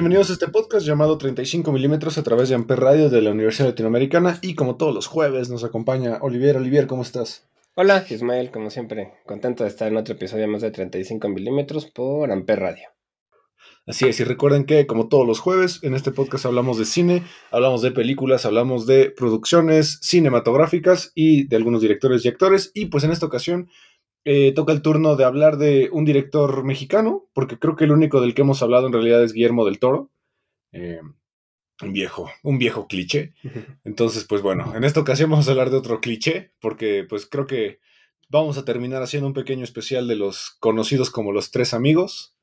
Bienvenidos a este podcast llamado 35 milímetros a través de Amper Radio de la Universidad Latinoamericana y como todos los jueves nos acompaña Olivier. Olivier, ¿cómo estás? Hola, Ismael, como siempre, contento de estar en otro episodio más de 35 milímetros por Amper Radio. Así es, y recuerden que como todos los jueves en este podcast hablamos de cine, hablamos de películas, hablamos de producciones cinematográficas y de algunos directores y actores y pues en esta ocasión eh, toca el turno de hablar de un director mexicano, porque creo que el único del que hemos hablado en realidad es Guillermo del Toro. Eh, un viejo, un viejo cliché. Entonces, pues bueno, en esta ocasión vamos a hablar de otro cliché, porque pues creo que vamos a terminar haciendo un pequeño especial de los conocidos como los tres amigos,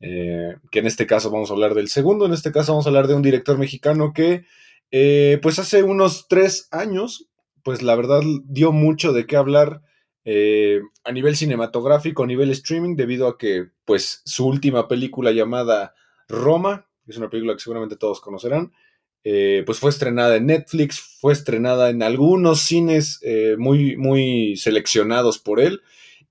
eh, que en este caso vamos a hablar del segundo, en este caso vamos a hablar de un director mexicano que eh, pues hace unos tres años, pues la verdad dio mucho de qué hablar eh, a nivel cinematográfico, a nivel streaming, debido a que pues su última película llamada Roma, que es una película que seguramente todos conocerán, eh, pues fue estrenada en Netflix, fue estrenada en algunos cines eh, muy, muy seleccionados por él,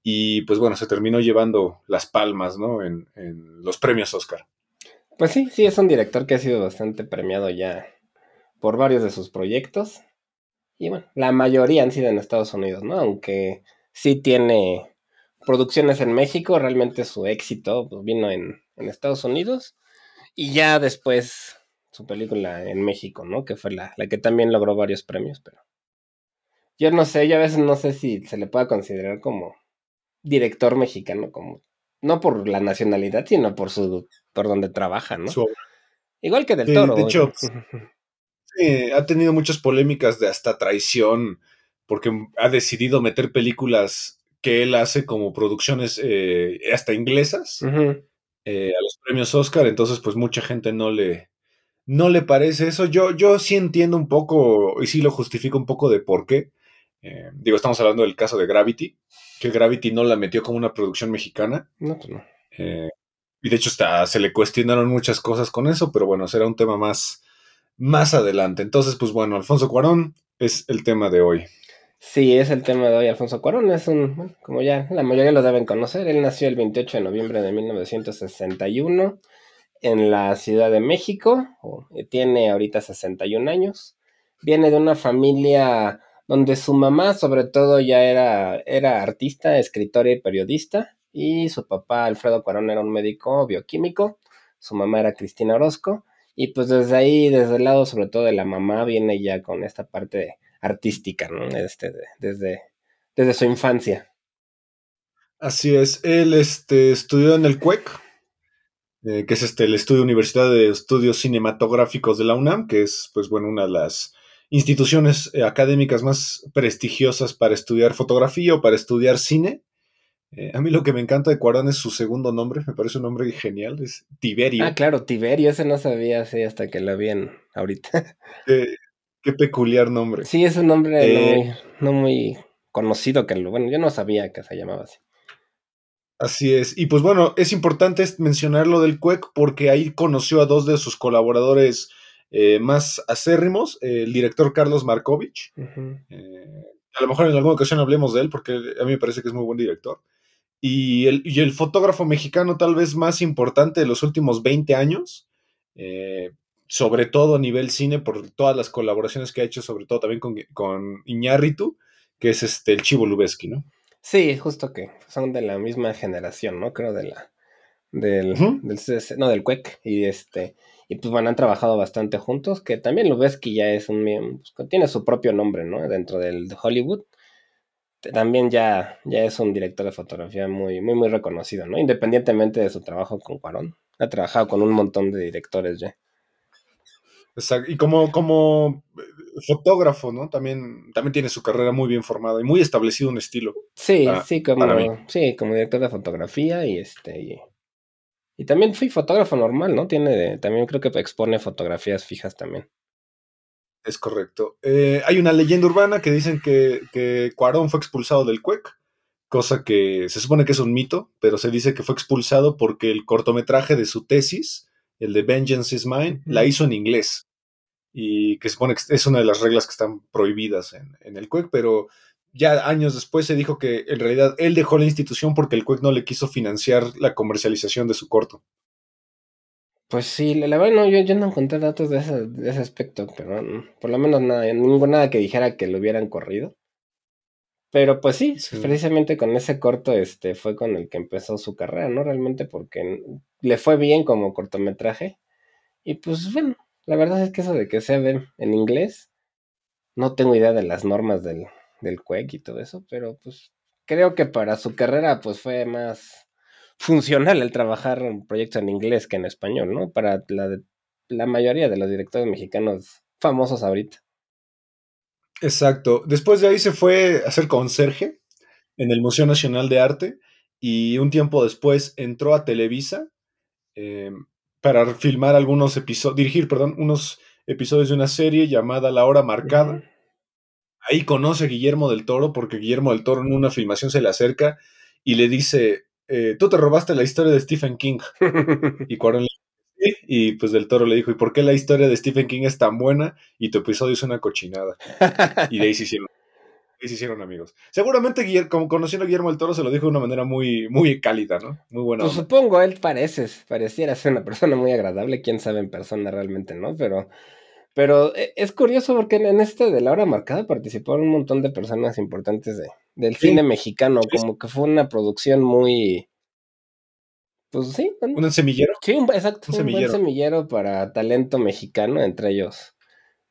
y pues bueno, se terminó llevando las palmas, ¿no? En, en los premios Oscar. Pues sí, sí, es un director que ha sido bastante premiado ya por varios de sus proyectos. Y bueno, la mayoría han sido en Estados Unidos, ¿no? Aunque sí tiene producciones en México, realmente su éxito pues, vino en, en, Estados Unidos y ya después su película en México, ¿no? Que fue la, la, que también logró varios premios, pero yo no sé, yo a veces no sé si se le puede considerar como director mexicano, como no por la nacionalidad, sino por su por donde trabaja, ¿no? Su... Igual que del sí, Toro. De hecho, sí, ha tenido muchas polémicas de hasta traición porque ha decidido meter películas que él hace como producciones eh, hasta inglesas uh -huh. eh, a los premios Oscar, entonces pues mucha gente no le, no le parece eso. Yo, yo sí entiendo un poco y sí lo justifico un poco de por qué. Eh, digo, estamos hablando del caso de Gravity, que Gravity no la metió como una producción mexicana. No, pues no. Y de hecho hasta se le cuestionaron muchas cosas con eso, pero bueno, será un tema más, más adelante. Entonces, pues bueno, Alfonso Cuarón es el tema de hoy. Sí, es el tema de hoy. Alfonso Cuarón es un, como ya la mayoría lo deben conocer, él nació el 28 de noviembre de 1961 en la Ciudad de México, tiene ahorita 61 años, viene de una familia donde su mamá sobre todo ya era, era artista, escritora y periodista, y su papá Alfredo Cuarón era un médico bioquímico, su mamá era Cristina Orozco, y pues desde ahí, desde el lado sobre todo de la mamá, viene ya con esta parte de artística, ¿no? Este, desde, desde su infancia. Así es, él este, estudió en el CUEC, eh, que es este, el Estudio Universidad de Estudios Cinematográficos de la UNAM, que es, pues bueno, una de las instituciones eh, académicas más prestigiosas para estudiar fotografía o para estudiar cine. Eh, a mí lo que me encanta de Cuarón es su segundo nombre, me parece un nombre genial, es Tiberio. Ah, claro, Tiberio, ese no sabía así hasta que lo vi en, ahorita. Eh, Qué peculiar nombre. Sí, es un nombre eh, no, muy, no, muy, conocido que lo. Bueno, yo no sabía que se llamaba así. Así es. Y pues bueno, es importante mencionar lo del CUEC porque ahí conoció a dos de sus colaboradores eh, más acérrimos, eh, el director Carlos Markovich. Uh -huh. eh, a lo mejor en alguna ocasión hablemos de él porque a mí me parece que es muy buen director. Y el, y el fotógrafo mexicano tal vez más importante de los últimos 20 años. Eh, sobre todo a nivel cine, por todas las colaboraciones que ha hecho, sobre todo también con, con Iñárritu, que es este, el Chivo Lubeski, ¿no? Sí, justo que son de la misma generación, ¿no? Creo de la del, uh -huh. del CC, no, del CUEC, y este, y pues bueno, han trabajado bastante juntos, que también Lubeski ya es un, pues, tiene su propio nombre, ¿no? Dentro del de Hollywood, también ya, ya es un director de fotografía muy, muy, muy reconocido, ¿no? Independientemente de su trabajo con Cuarón. Ha trabajado con un montón de directores ya. Exacto. Y como, como fotógrafo, ¿no? También, también tiene su carrera muy bien formada y muy establecido un estilo. Sí, sí, como, sí, como director de fotografía y este. Y, también fui fotógrafo normal, ¿no? Tiene, también creo que expone fotografías fijas también. Es correcto. Eh, hay una leyenda urbana que dicen que, que Cuarón fue expulsado del CUEC, cosa que se supone que es un mito, pero se dice que fue expulsado porque el cortometraje de su tesis, el de Vengeance is Mine, la hizo en inglés y que se que es una de las reglas que están prohibidas en, el CUEC, pero ya años después se dijo que en realidad él dejó la institución porque el CUEC no le quiso financiar la comercialización de su corto. Pues sí, la verdad no, yo, no encontré datos de ese, aspecto, pero por lo menos nada, nada que dijera que lo hubieran corrido. Pero pues sí, precisamente con ese corto este fue con el que empezó su carrera, ¿no? Realmente porque le fue bien como cortometraje. Y pues bueno, la verdad es que eso de que sea en inglés, no tengo idea de las normas del, del y todo eso, pero pues creo que para su carrera pues fue más funcional el trabajar en proyectos en inglés que en español, ¿no? Para la, la mayoría de los directores mexicanos famosos ahorita. Exacto. Después de ahí se fue a hacer conserje en el Museo Nacional de Arte y un tiempo después entró a Televisa. Eh, para filmar algunos episodios, dirigir, perdón, unos episodios de una serie llamada La Hora Marcada. Ahí conoce a Guillermo del Toro porque Guillermo del Toro en una filmación se le acerca y le dice, eh, tú te robaste la historia de Stephen King. y Cuarón le dice, y pues del Toro le dijo, ¿y por qué la historia de Stephen King es tan buena y tu episodio es una cochinada? y de ahí se hicieron y se hicieron amigos. Seguramente, como conociendo a Guillermo del Toro, se lo dijo de una manera muy, muy cálida, ¿no? Muy buena. Pues supongo, él parece, pareciera ser una persona muy agradable, quién sabe en persona realmente, ¿no? Pero, pero eh, es curioso porque en este de la hora marcada participaron un montón de personas importantes de, del cine mexicano, como que fue una producción muy... Pues sí. ¿Un semillero? Sí, exacto. Un, semillero. buen semillero para talento mexicano, entre ellos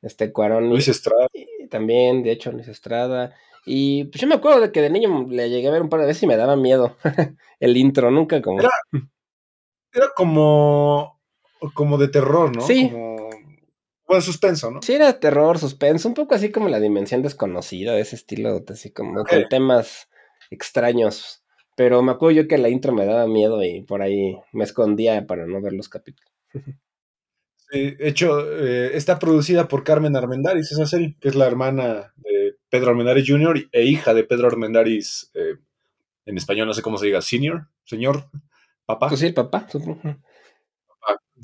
este Cuarón. Luis Estrada. Y también, de hecho, Luis Estrada. Y pues yo me acuerdo de que de niño le llegué a ver un par de veces y me daba miedo el intro, nunca como... Era, era como, como de terror, ¿no? Sí. Como, bueno, suspenso, ¿no? Sí, era terror, suspenso, un poco así como la dimensión desconocida, de ese estilo, así como con temas extraños. Pero me acuerdo yo que la intro me daba miedo y por ahí me escondía para no ver los capítulos. De hecho, eh, está producida por Carmen Armendáriz, esa serie, que es la hermana de Pedro Armendáriz Jr. e hija de Pedro Armendáriz, eh, en español no sé cómo se diga, senior, señor, papá. Pues sí, papá,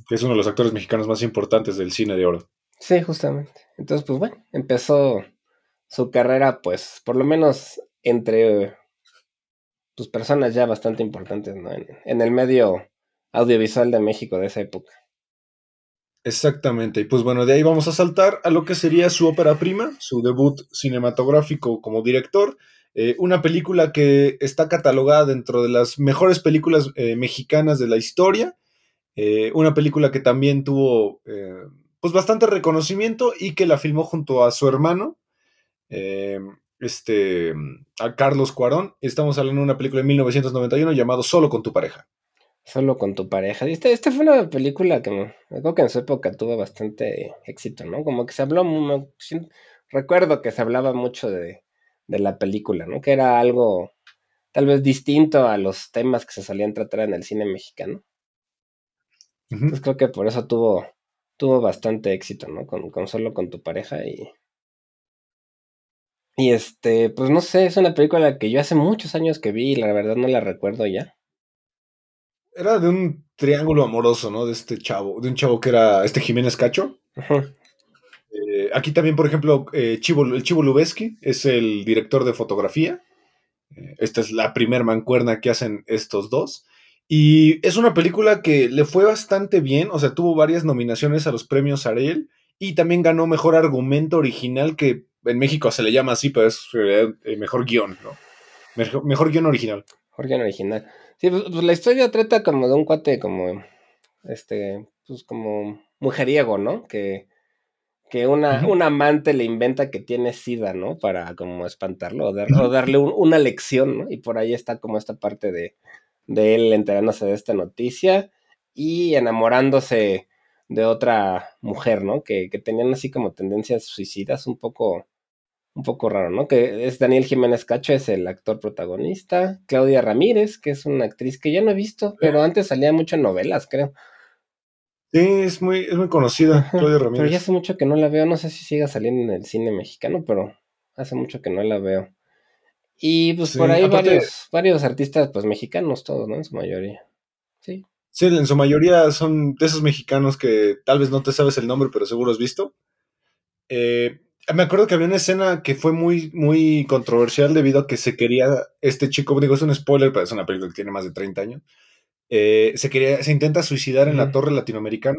que es uno de los actores mexicanos más importantes del cine de oro. Sí, justamente. Entonces, pues bueno, empezó su carrera, pues, por lo menos entre pues, personas ya bastante importantes, ¿no? en el medio audiovisual de México de esa época. Exactamente, y pues bueno, de ahí vamos a saltar a lo que sería su ópera prima, su debut cinematográfico como director, eh, una película que está catalogada dentro de las mejores películas eh, mexicanas de la historia, eh, una película que también tuvo pues bastante reconocimiento y que la filmó junto a su hermano, este, a Carlos Cuarón, estamos hablando de una película de 1991 llamado Solo con tu pareja. Solo con tu pareja. Esta, esta fue una película que me, creo que en su época tuvo bastante éxito, ¿no? Como que se habló, recuerdo que se hablaba mucho de, de la película, ¿no? Que era algo tal vez distinto a los temas que se solían tratar en el cine mexicano. Entonces creo que por eso tuvo, tuvo bastante éxito, ¿no? Con, con solo con tu pareja y... Y este, pues no sé, es una película que yo hace muchos años que vi y la verdad no la recuerdo ya era de un triángulo amoroso, ¿no? De este chavo, de un chavo que era este Jiménez Cacho. Eh, aquí también, por ejemplo, eh, Chivo, el Chivo Lubeski es el director de fotografía. Eh, esta es la primer mancuerna que hacen estos dos. Y es una película que le fue bastante bien, o sea, tuvo varias nominaciones a los premios Ariel y también ganó mejor argumento original, que en México se le llama así, pero es mejor guion, ¿no? Mejor, mejor guion original. Mejor guion original. Sí, pues, pues, la historia trata como de un cuate como, este, pues como mujeriego, ¿no? Que, que una, un amante le inventa que tiene sida, ¿no? Para como espantarlo o, dar- o darle un- una lección, ¿no? Y por ahí está como esta parte de, de él enterándose de esta noticia y enamorándose de otra mujer, ¿no? Que, que tenían así como tendencias suicidas un poco, un poco raro, ¿no? Que es Daniel Jiménez Cacho, es el actor protagonista, Claudia Ramírez, que es una actriz que ya no he visto, pero antes salía mucho en novelas, creo. Sí, es muy, es muy conocida, Claudia Pero ya Ramírez. hace mucho que no la veo, no sé si siga saliendo en el cine mexicano, pero hace mucho que no la veo. Y pues Sí, por ahí aparte- varios, varios artistas, pues mexicanos todos, ¿no? En su mayoría. Sí. Sí, en su mayoría son de esos mexicanos que tal vez no te sabes el nombre, pero seguro has visto. Eh, me acuerdo que había una escena que fue muy, muy controversial debido a que se quería, este chico, digo, es un spoiler, pero es una película que tiene más de 30 años, eh, se quería, se intenta suicidar en la torre latinoamericana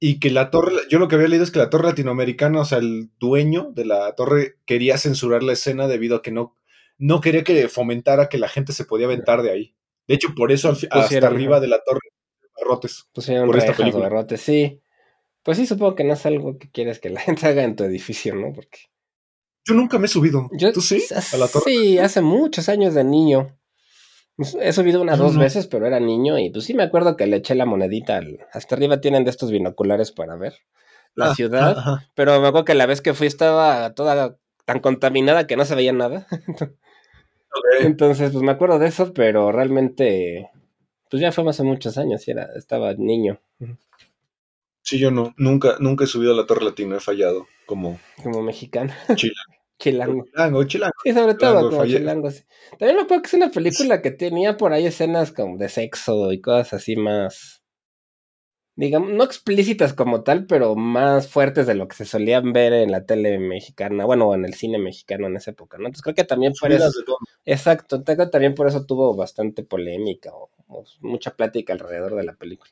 y que la torre, yo lo que había leído es que la torre latinoamericana, o sea, el dueño de la torre quería censurar la escena debido a que no, no quería que fomentara que la gente se podía aventar de ahí. De hecho, por eso al hasta arriba de la torre, barrotes. Por esta película. barrotes, sí. Pues sí, supongo que no es algo que quieres que la gente haga en tu edificio, ¿no? Porque Yo nunca me he subido. yo ¿Tú sí? A la torre. sí, hace muchos años de niño. Pues, He subido una Yo dos no. veces, pero era niño y pues sí me acuerdo que le eché la monedita. al- Hasta arriba tienen de estos binoculares para ver la Ah, ciudad. Pero me acuerdo que la vez que fui estaba toda tan contaminada que no se veía nada. Entonces, pues me acuerdo de eso, pero realmente, pues ya fue hace muchos años y era, estaba niño, Sí, yo no. Nunca, nunca he subido a la torre latino. He fallado como como mexicano, chilango. chilango. Chilango, chilango. Sí, sobre todo Chilango, como fallé. chilango. sí. También me acuerdo que es una película que tenía por ahí escenas como de sexo y cosas así más, digamos, no explícitas como tal, pero más fuertes de lo que se solían ver en la tele mexicana, bueno, o en el cine mexicano en esa época, ¿no? Entonces creo que también por eso... Exacto, creo que también por eso tuvo bastante polémica o, o mucha plática alrededor de la película.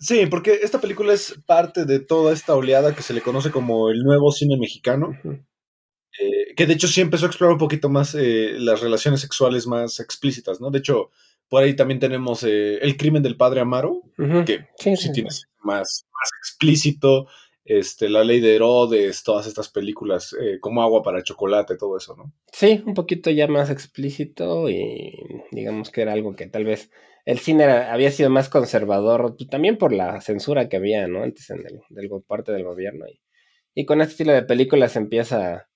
Sí, porque esta película es parte de toda esta oleada que se le conoce como el nuevo cine mexicano, eh, que de hecho sí empezó a explorar un poquito más eh, las relaciones sexuales más explícitas, ¿no? De hecho, por ahí también tenemos eh, El crimen del padre Amaro, que Sí, sí sí, tienes más, más explícito, este, La ley de Herodes, todas estas películas eh, como Agua para Chocolate, todo eso, ¿no? Sí, un poquito ya más explícito y digamos que era algo que tal vez el cine era- había sido más conservador, pues, también por la censura que había, ¿no? Antes en el, del parte del gobierno. Y, y con este estilo de películas empieza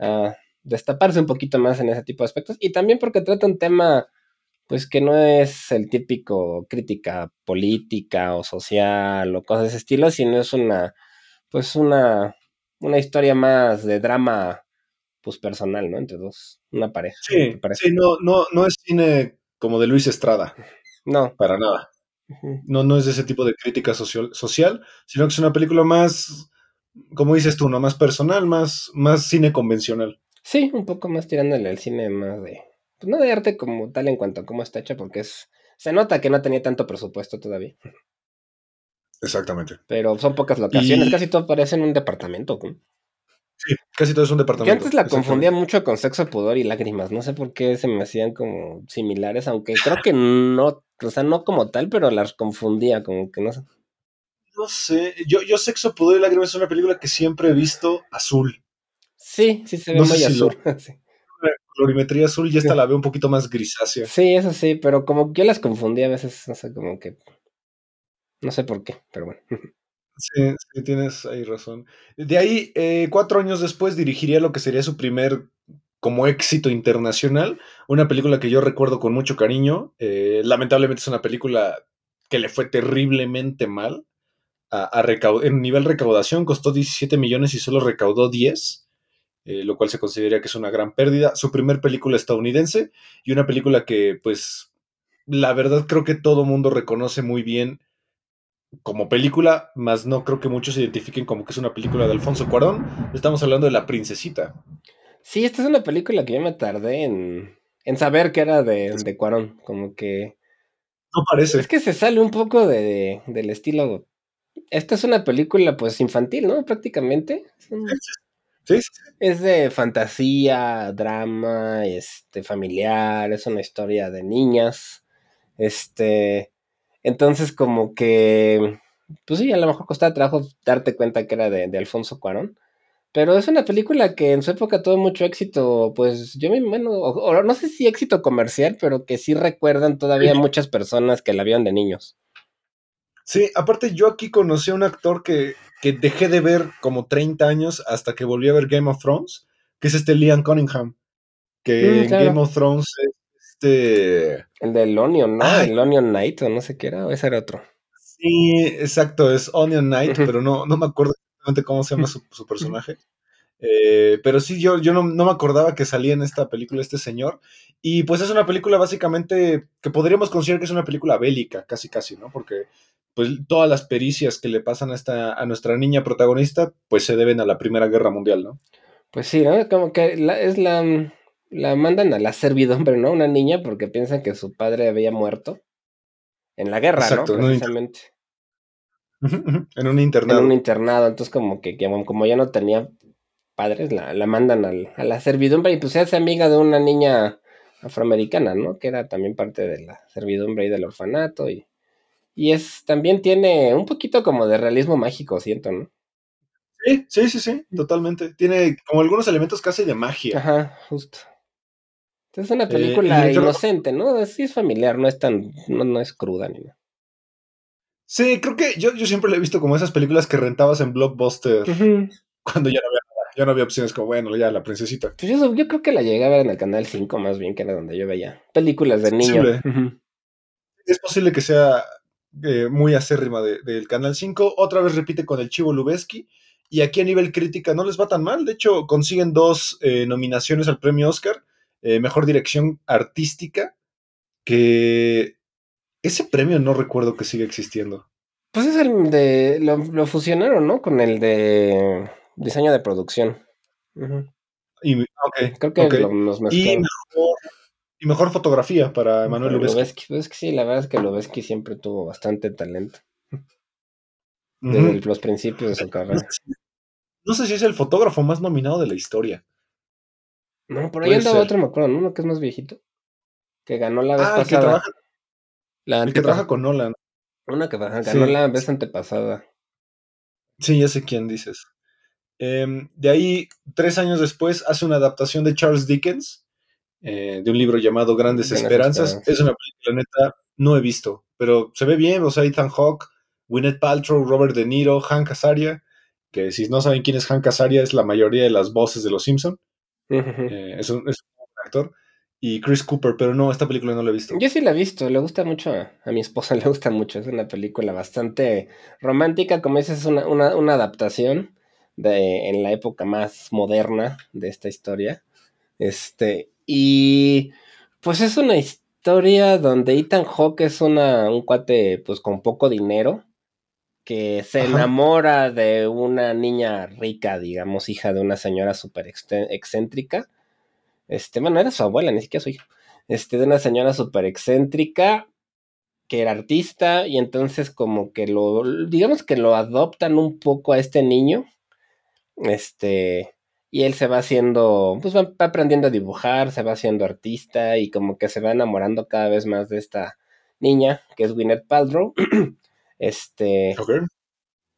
a, a destaparse un poquito más en ese tipo de aspectos. Y también porque trata un tema, pues que no es el típico crítica política o social o cosas de ese estilo, sino es una, pues una, una historia más de drama pues personal, ¿no? Entre dos, una pareja. Sí, entre pareja. sí, no, no, no es cine como de Luis Estrada, No. para nada. No, no es de ese tipo de crítica social, social, sino que es una película más, como dices tú, ¿no? Más personal, más, más cine convencional. Sí, un poco más tirándole al cine más de, pues no de arte como tal en cuanto a cómo está hecha, porque es, se nota que no tenía tanto presupuesto todavía, Exactamente. pero son pocas locaciones, Y- casi todo parece en un departamento. ¿no? Casi todo es un departamento. antes la confundía mucho con sexo, pudor y lágrimas, no sé por qué se me hacían como similares, aunque creo que no, o sea, no como tal, pero las confundía, como que no sé. No sé, yo, yo Sexo, Pudor y Lágrimas es una película que siempre he visto azul. Sí, sí se ve No muy si lo- azul. sí. Colorimetría azul y esta la veo un poquito más grisácea. Sí, eso sí, pero como que yo las confundí a veces, no sé, como que. No sé por qué, pero bueno. Sí, sí, tienes ahí razón. De ahí, eh, cuatro años después, dirigiría lo que sería su primer como éxito internacional, una película que yo recuerdo con mucho cariño. Eh, lamentablemente es una película que le fue terriblemente mal. A, en nivel recaudación costó 17 millones y solo recaudó 10, eh, lo cual se considera que es una gran pérdida. Su primer película estadounidense y una película que, pues, la verdad creo que todo mundo reconoce muy bien como película, más no creo que muchos se identifiquen como que es una película de Alfonso Cuarón. Estamos hablando de La Princesita. Sí, esta es una película que yo me tardé en, en saber que era de, de Cuarón. Como que. No parece. Es que se sale un poco de, del estilo. Esta es una película, pues, infantil, ¿no? Prácticamente. Sí, Es de fantasía, drama, este, familiar, es una historia de niñas. Este, entonces como que pues sí, a lo mejor costaba trabajo darte cuenta que era de, de Alfonso Cuarón. Pero es una película que en su época tuvo mucho éxito, pues yo me, bueno, o, no sé si éxito comercial, pero que sí recuerdan todavía muchas personas que la vieron de niños. Sí, aparte yo aquí conocí a un actor que, que dejé de ver como 30 años hasta que volví a ver Game of Thrones, que es este Liam Cunningham, que Mm, en. Game of Thrones es este... El del Onion, ¿no? Ay. El Onion Knight, o no sé qué era, o ese era otro. Sí, exacto, es Onion Knight, pero no, no me acuerdo exactamente cómo se llama su, su personaje. Eh, pero sí, yo, yo no, no me acordaba que salía en esta película este señor. Y pues es una película básicamente que podríamos considerar que es una película bélica, casi casi, ¿no? Porque pues todas las pericias que le pasan a, esta, a nuestra niña protagonista, pues se deben a la Primera Guerra Mundial, ¿no? Pues sí, ¿no? Como que la- es la, la mandan a la servidumbre, ¿no? Una niña porque piensan que su padre había muerto en la guerra, Exacto, en ¿no? Precisamente. En un En internado. un internado, entonces como que, que como ya no tenía padres, la, la mandan al- a la servidumbre y pues se hace amiga de una niña afroamericana, ¿no? Que era también parte de la servidumbre y del orfanato y, y es, también tiene un poquito como de realismo mágico, siento, ¿no? Sí, sí, sí, sí, totalmente. Tiene como algunos elementos casi de magia. Ajá, justo. Es una película inocente, ¿no? Sí es familiar, no es tan, no, no es cruda ni nada. Sí, creo que yo, yo siempre le he visto como esas películas que rentabas en Blockbuster cuando ya no había ya no había opciones como, bueno, ya la princesita. Pues yo, yo creo que la llegué a ver en el canal 5 más bien, que era donde yo veía películas de Es niño. posible. Es posible que sea eh, muy acérrima de- del Canal 5. Otra vez repite con el Chivo Lubeski. Y aquí a nivel crítica no les va tan mal. De hecho, consiguen dos eh, nominaciones al premio Oscar. Eh, mejor dirección artística. Que ese premio no recuerdo que siga existiendo. Pues es el de. Lo, lo fusionaron, ¿no? Con el de diseño de producción. Y, Creo que ok. lo- los y, mejor, y mejor fotografía para Emanuel Lubezki. Lubezki, pues que sí, la verdad es que Lubeski siempre tuvo bastante talento. Desde los principios de su carrera. No sé si es el fotógrafo más nominado de la historia. No, por ahí andaba ser. otro, me acuerdo, ¿no? Uno que es más viejito. Que ganó la vez Ah, el que, pasada. trabaja, la el que trabaja con Nolan. Una que ganó Sí. la vez antepasada. Sí, ya sé quién dices. Em, de ahí, tres años después, hace una adaptación de Charles Dickens, eh, de un libro llamado Grandes Grandes Esperanzas. Esperanzas. Es una película neta, no he visto, pero se ve bien. O sea, Ethan Hawke, Gwyneth Paltrow, Robert De Niro, Hank Azaria, que si no saben quién es Hank Azaria, es la mayoría de las voces de Los Simpson. Eh, es, un, es un actor. Y Chris Cooper, pero no, esta película no la he visto. Yo sí la he visto, le gusta mucho, a, a mi esposa le gusta mucho, es una película bastante romántica, como dices, es una, una, una adaptación de, en la época más moderna de esta historia. Este, y pues es una historia donde Ethan Hawke es una, un cuate pues con poco dinero, que se Ajá. enamora de una niña rica, digamos, hija de una señora súper excéntrica. Este, bueno, era su abuela, ni siquiera su hija. Este, de una señora súper excéntrica que era artista y entonces como que lo, digamos que lo adoptan un poco a este niño. Este, y él se va haciendo, pues va, va aprendiendo a dibujar, se va haciendo artista y como que se va enamorando cada vez más de esta niña, que es Gwyneth Paltrow. Este,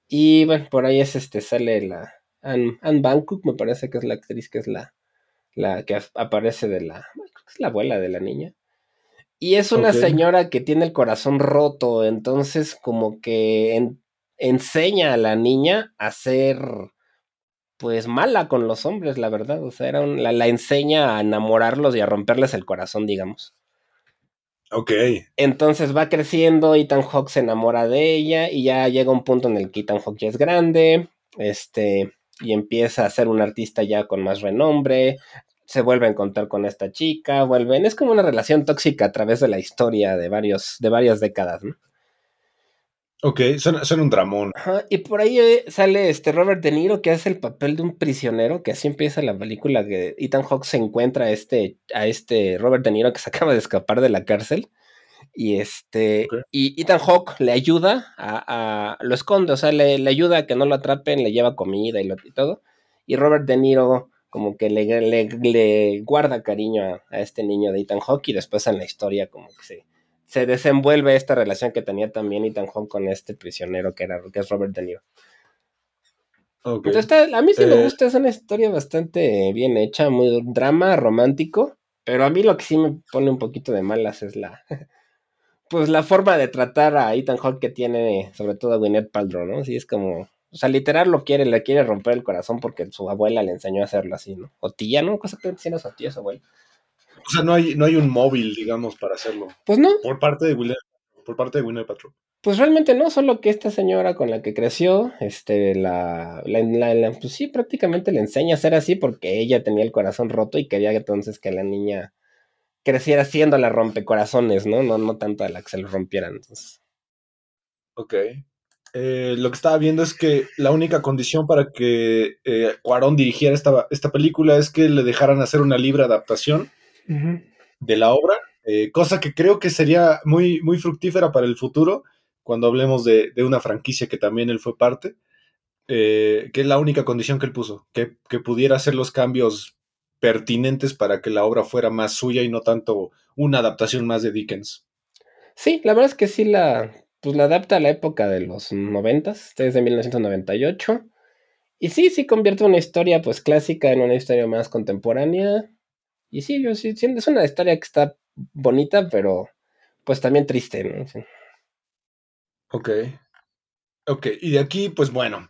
y bueno, por ahí es este, sale la Anne, Anne Bangkok, me parece que es la actriz que es la, la que ap- aparece de la, creo que es la abuela de la niña. Y es una señora que tiene el corazón roto, entonces como que en- enseña a la niña a ser pues mala con los hombres, la verdad. O sea, era un- la, la enseña a enamorarlos y a romperles el corazón, digamos. Ok. Entonces va creciendo, Ethan Hawke se enamora de ella y ya llega un punto en el que Ethan Hawke ya es grande, este, y empieza a ser un artista ya con más renombre, se vuelve a encontrar con esta chica, vuelven, es como una relación tóxica a través de la historia de varios, de varias décadas, ¿no? Ok, suena, suena un dramón. Ajá, y por ahí eh, sale este Robert De Niro que hace el papel de un prisionero, que así empieza la película que Ethan Hawke se encuentra a este, a este Robert De Niro que se acaba de escapar de la cárcel. Y este, y Ethan Hawke le ayuda a, a- lo esconde, o sea, le, le ayuda a que no lo atrapen, le lleva comida y, lo, y todo. Y Robert De Niro como que le, le, le guarda cariño a, a este niño de Ethan Hawke y después en la historia como que se, se desenvuelve esta relación que tenía también Ethan Hawke con este prisionero que, era, que es Robert De Niro. Entonces, a mí sí me eh. gusta, es una historia bastante bien hecha, muy drama, romántico, pero a mí lo que sí me pone un poquito de malas es la, pues la forma de tratar a Ethan Hawke que tiene, sobre todo a Gwyneth Paltrow, ¿no? Sí, es como, o sea, literal lo quiere, le quiere romper el corazón porque su abuela le enseñó a hacerlo así, ¿no? O tía, ¿no? Cosa que tiene su tía, su abuela. O sea, no hay, no hay un móvil, digamos, para hacerlo. Pues no. Por parte de Gwyneth, por parte de Paltrow. Pues realmente no, solo que esta señora con la que creció, este, la, la, pues sí, prácticamente le enseña a ser así porque ella tenía el corazón roto y quería entonces que la niña creciera siendo la rompecorazones, ¿no? No, no tanto a la que se lo rompieran. Entonces. Ok. Eh, lo que estaba viendo es que la única condición para que eh, Cuarón dirigiera esta, esta, película es que le dejaran hacer una libre adaptación de la obra, eh, cosa que creo que sería muy, muy fructífera para el futuro cuando hablemos de, una franquicia que también él fue parte, eh, que es la única condición que él puso, que, pudiera hacer los cambios pertinentes para que la obra fuera más suya y no tanto una adaptación más de Dickens. Sí, la verdad es que sí la, pues la adapta a la época de los noventas, desde 1998. Y sí, sí convierte una historia pues clásica en una historia más contemporánea. Y sí, yo sí, es una historia que está bonita, pero pues también triste, ¿no? Ok. Ok, y de aquí, pues bueno,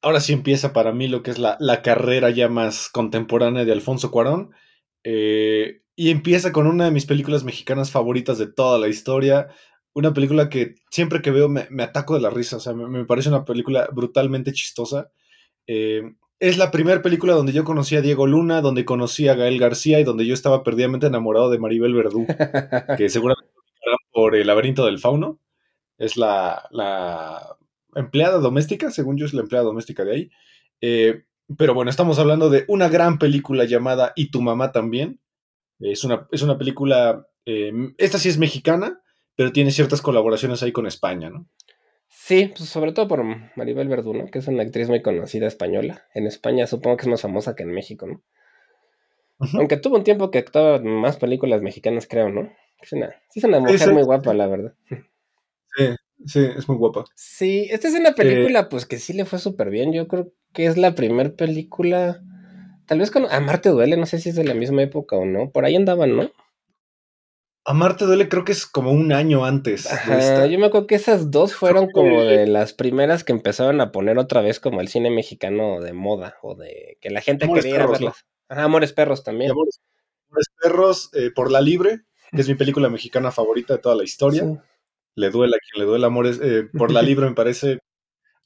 ahora sí empieza para mí lo que es la, carrera ya más contemporánea de Alfonso Cuarón. Eh, y empieza con una de mis películas mexicanas favoritas de toda la historia. Una película que siempre que veo me, ataco de la risa. O sea, me, parece una película brutalmente chistosa. Eh, es la primera película donde yo conocí a Diego Luna, donde conocí a Gael García y donde yo estaba perdidamente enamorado de Maribel Verdú, que seguramente por El laberinto del fauno es la, empleada doméstica, según yo es la empleada doméstica de ahí. Eh, pero bueno, estamos hablando de una gran película llamada Y tu mamá también. Es una, es una película, eh, esta sí es mexicana, pero tiene ciertas colaboraciones ahí con España, ¿no? Sí, pues sobre todo por Maribel Verduno, que es una actriz muy conocida española. En España supongo que es más famosa que en México, ¿no? Aunque tuvo un tiempo que actuaba en más películas mexicanas, creo, ¿no? Es una, sí es una mujer muy guapa, la verdad. Sí, sí, es muy guapa. Sí, esta es una película, eh, pues que sí le fue súper bien. Yo creo que es la primera película. Tal vez con Amarte Duele, no sé si es de la misma época o no. Por ahí andaban, ¿no? Amarte Duele creo que es como un año antes. yo me acuerdo que esas dos fueron como de las primeras que empezaron a poner otra vez como el cine mexicano de moda o de que la gente quería verlas. Amores Perros también. Amores, Perros eh, por la Libre, que es mi película mexicana favorita de toda la historia le duela a quien le duele amor eh, por la libro me parece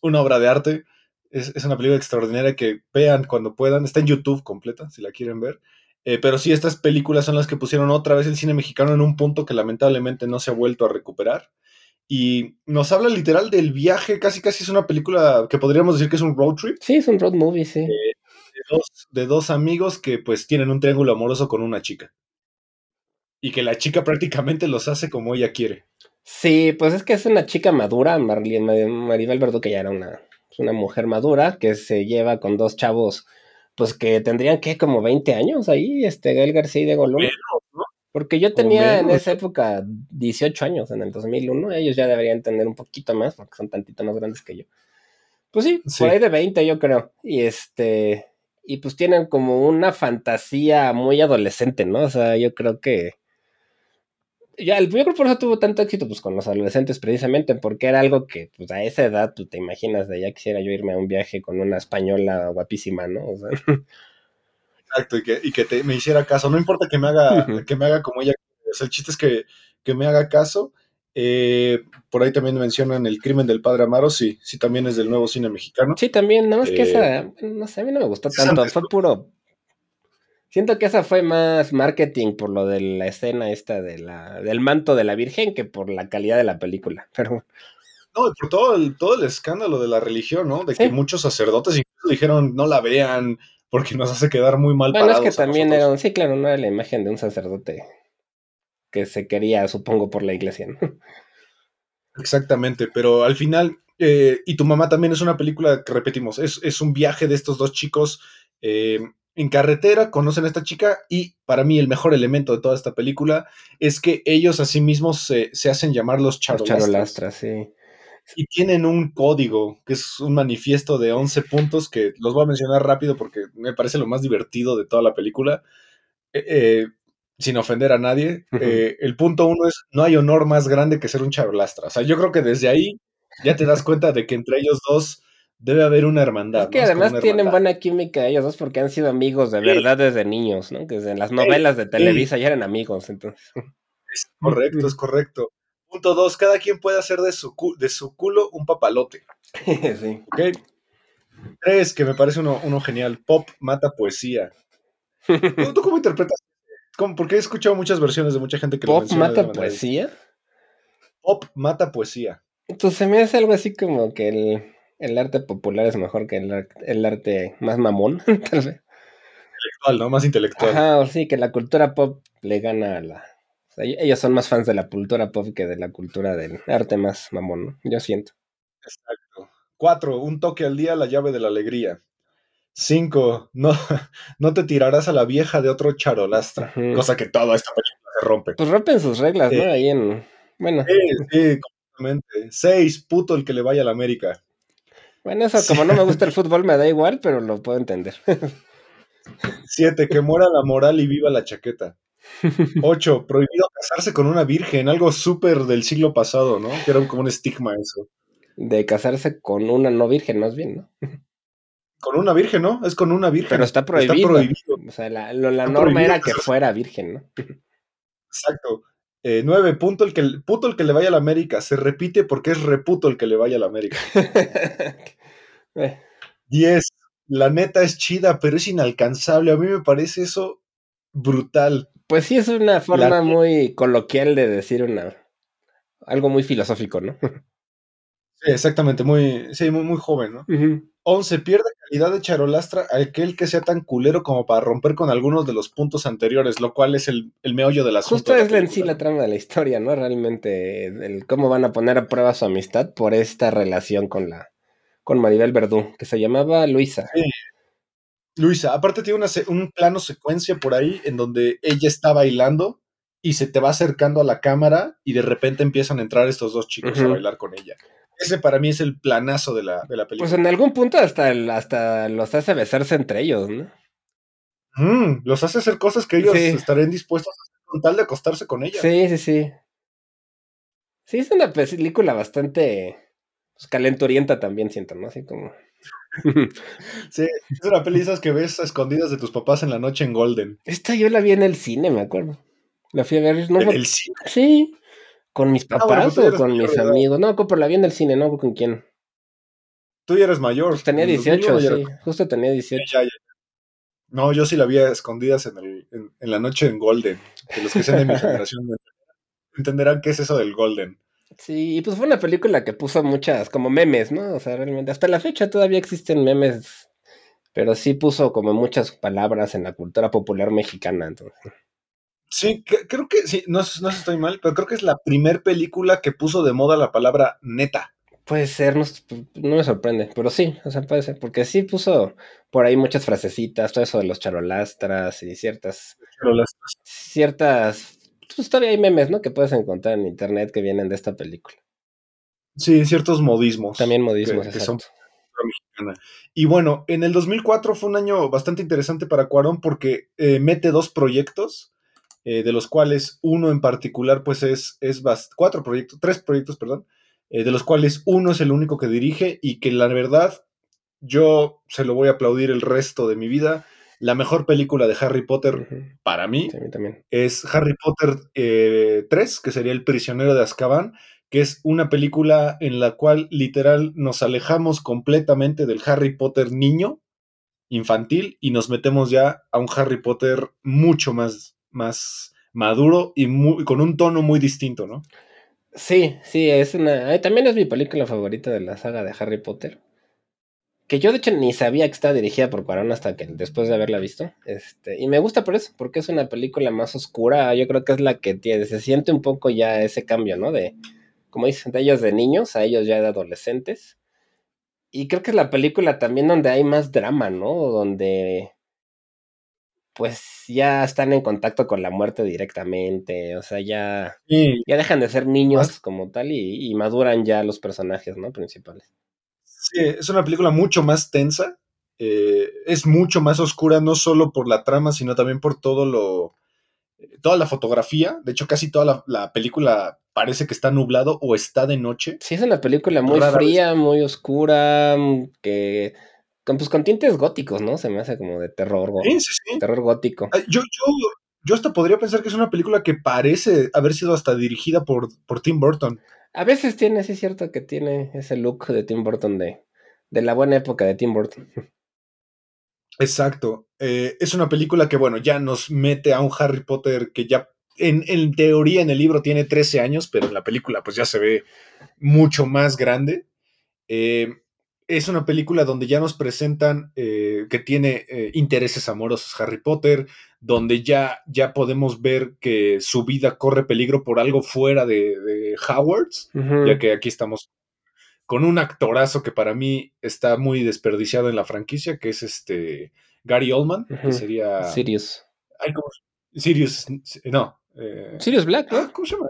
una obra de arte. Es, una película extraordinaria que vean cuando puedan. Está en YouTube completa, si la quieren ver. Eh, pero sí, estas películas son las que pusieron otra vez el cine mexicano en un punto que lamentablemente no se ha vuelto a recuperar. Y nos habla literal del viaje, casi casi es una película que podríamos decir que es un road trip. Sí, es un road movie, sí. Eh, de, dos, amigos que pues tienen un triángulo amoroso con una chica. Y que la chica prácticamente los hace como ella quiere. Sí, pues es que es una chica madura, Maribel Verdú, que ya era una, una mujer madura, que se lleva con dos chavos, pues que tendrían que como 20 años ahí, este Gael García y de Golón. Porque yo tenía en esa época 18 años, en el 2001, ellos ya deberían tener un poquito más, porque son tantito más grandes que yo. Pues sí, sí. por ahí de 20 yo creo. Y este, y pues tienen como una fantasía muy adolescente, ¿no? O sea, yo creo que ya, el, yo creo por eso tuvo tanto éxito pues con los adolescentes precisamente, porque era algo que pues a esa edad tú te imaginas de ya quisiera yo irme a un viaje con una española guapísima, ¿no? O sea. Exacto, y que, y que te, me hiciera caso, no importa que me haga, que me haga como ella, o sea, el chiste es que, que me haga caso. Eh, por ahí también mencionan el crimen del padre Amaro, sí, sí también es del nuevo cine mexicano. Sí, también, no es que esa, eh, no sé, a mí no me gustó tanto, fue puro Siento que esa fue más marketing por lo de la escena esta de la, del manto de la Virgen que por la calidad de la película. Pero no, por todo el, todo el escándalo de la religión, ¿no? De que muchos sacerdotes incluso dijeron no la vean porque nos hace quedar muy mal bueno, es que también era, sí, claro, no era la imagen de un sacerdote que se quería, supongo, por la iglesia, ¿no? Exactamente, pero al final, eh, y tu mamá también es una película que repetimos, es, es un viaje de estos dos chicos eh, en carretera, conocen a esta chica y para mí el mejor elemento de toda esta película es que ellos a sí mismos se, se hacen llamar los Los charolastras. charolastras, sí. Y tienen un código, que es un manifiesto de 11 puntos que los voy a mencionar rápido porque me parece lo más divertido de toda la película. Eh, eh, sin ofender a nadie. Eh, el punto uno es, no hay honor más grande que ser un charolastra. O sea, yo creo que desde ahí ya te das cuenta de que entre ellos dos debe haber una hermandad. Es que además tienen buena química ellos dos porque han sido amigos de Sí. verdad desde niños, ¿no? Que desde las novelas de Televisa ya eran amigos, entonces. Es correcto, es correcto. Punto dos, cada quien puede hacer de su, cu- de su culo un papalote. sí. ¿ok? Tres, que me parece uno, uno genial. Pop mata poesía. ¿Tú, tú cómo interpretas? ¿Cómo? Porque he escuchado muchas versiones de mucha gente que lo ¿Pop mata poesía? Pop mata poesía. Pues se me hace algo así como que el, el arte popular es mejor que el, el arte más mamón, tal vez. Intelectual, ¿no? Más intelectual. Ajá, sí, que la cultura pop le gana a la... o sea, ellos son más fans de la cultura pop que de la cultura del arte más mamón, ¿no? Yo siento. Exacto. Cuatro, un toque al día, la llave de la alegría. Cinco, no, no te tirarás a la vieja de otro charolastra. Ujú. Cosa que toda esta película se rompe. Pues rompen sus reglas, ¿no? Eh. Ahí en... Bueno, Sí, sí, completamente. Seis, puto el que le vaya a la América. Bueno, eso como no me gusta el fútbol me da igual, pero lo puedo entender. Siete, que muera la moral y viva la chaqueta. Ocho, prohibido casarse con una virgen, algo súper del siglo pasado, ¿no? Que era como un estigma eso. De casarse con una no virgen, más bien, ¿no? Con una virgen, ¿no? Es con una virgen. Pero está prohibido. Está prohibido, O sea, la, la norma era que fuera virgen, ¿no? exacto. Eh, nueve, punto el que, puto el que le vaya a la América. Se repite porque es reputo el que le vaya a la América. Eh, 10. La neta es chida, pero es inalcanzable. A mí me parece eso brutal. Pues sí, es una forma La- muy coloquial de decir una algo muy filosófico, ¿no? Sí, exactamente, muy, sí, muy, muy joven, ¿no? 11. Pierde calidad de charolastra aquel que sea tan culero como para romper con algunos de los puntos anteriores, lo cual es el, el meollo de la Justo es la en sí la trama de la historia, ¿no? Realmente el cómo van a poner a prueba su amistad por esta relación con la con Maribel Verdú, que se llamaba Luisa. Luisa, aparte tiene una un plano secuencia por ahí en donde ella está bailando y se te va acercando a la cámara y de repente empiezan a entrar estos dos chicos a bailar con ella. Ese para mí es el planazo de la, de la película. Pues en algún punto hasta, el- hasta los hace besarse entre ellos, ¿no? Mm, los hace hacer cosas que ellos Sí. estarían dispuestos a hacer con tal de acostarse con ella. Sí, sí, sí. Sí, es una película bastante pues, calenturienta también, siento, ¿no? Así como... Sí, es una peli esas que ves a escondidas de tus papás en la noche en Golden. Esta yo la vi en el cine, me acuerdo. La fui a ver, no fue- el cine. Sí, con mis Ah, papás bueno, pues tú o con mis amigos. No, pero la vi en el cine, no con quién. Tú ya eres mayor. Pues tenía En el 18, 2001 ya sí. Justo tenía 18. ya, ya. No, yo sí la vi a escondidas en, el, en, en la noche en Golden. Que los que sean de mi generación entenderán qué es eso del Golden. Sí, y pues fue una película que puso muchas, como memes, ¿no? O sea, realmente, hasta la fecha todavía existen memes, pero sí puso como muchas palabras en la cultura popular mexicana. Entonces. Sí, creo que sí, no, no estoy mal, pero creo que es la primer película que puso de moda la palabra neta. Puede ser, no, no me sorprende, pero sí, o sea, puede ser, porque sí puso por ahí muchas frasecitas, todo eso de los charolastras y ciertas, las- ciertas, pues todavía hay memes, ¿no? Que puedes encontrar en internet que vienen de esta película. sí, ciertos modismos. También modismos, que- que son exacto. Y bueno, en el 2004 fue un año bastante interesante para Cuarón porque eh, mete dos proyectos, eh, de los cuales uno en particular, pues es, es cuatro proyectos, tres proyectos, perdón, eh, de los cuales uno es el único que dirige y que la verdad yo se lo voy a aplaudir el resto de mi vida. La mejor película de Harry Potter para mí sí, a mí también. es Harry Potter eh, 3, que sería El prisionero de Azkaban, que es una película en la cual literal nos alejamos completamente del Harry Potter niño, infantil, y nos metemos ya a un Harry Potter mucho más, más maduro y muy- con un tono muy distinto, ¿no? Sí, sí, es una. eh, también es mi película favorita de la saga de Harry Potter. Que yo de hecho ni sabía que estaba dirigida por Cuarón hasta que después de haberla visto. Este, y me gusta por eso, porque es una película más oscura. Yo creo que es la que tiene, se siente un poco ya ese cambio, ¿no? De, como dicen, de ellos de niños a ellos ya de adolescentes. Y creo que es la película también donde hay más drama, ¿no? Donde pues ya están en contacto con la muerte directamente, o sea, ya, Sí, ya dejan de ser niños como tal y, y maduran ya los personajes, ¿no? Principales. sí, es una película mucho más tensa. eh, es mucho más oscura, no solo por la trama, sino también por todo lo. Toda la fotografía. De hecho, casi toda la, la película parece que está nublado o está de noche. Sí, es una película muy Rara vez. fría, muy oscura, mm, que con, pues, con tintes góticos, ¿no? Se me hace como de terror, go- Sí, sí, sí. terror gótico. Yo, yo, yo hasta podría pensar que es una película que parece haber sido hasta dirigida por, por Tim Burton. A veces tiene, sí es cierto que tiene ese look de Tim Burton de, de la buena época de Tim Burton. Exacto. Eh, es una película que, bueno, ya nos mete a un Harry Potter que ya, en, en teoría, en el libro tiene 13 años, pero en la película pues ya se ve mucho más grande. Eh, es una película donde ya nos presentan eh, que tiene eh, intereses amorosos Harry Potter, donde ya, ya podemos ver que su vida corre peligro por algo fuera de, Ujú, ya que aquí estamos con un actorazo que para mí está muy desperdiciado en la franquicia, que es este Gary Oldman, que sería... Sirius. Ay, ¿cómo? Sirius, no. eh, Sirius Black, ¿no? ah, ¿Cómo se llama?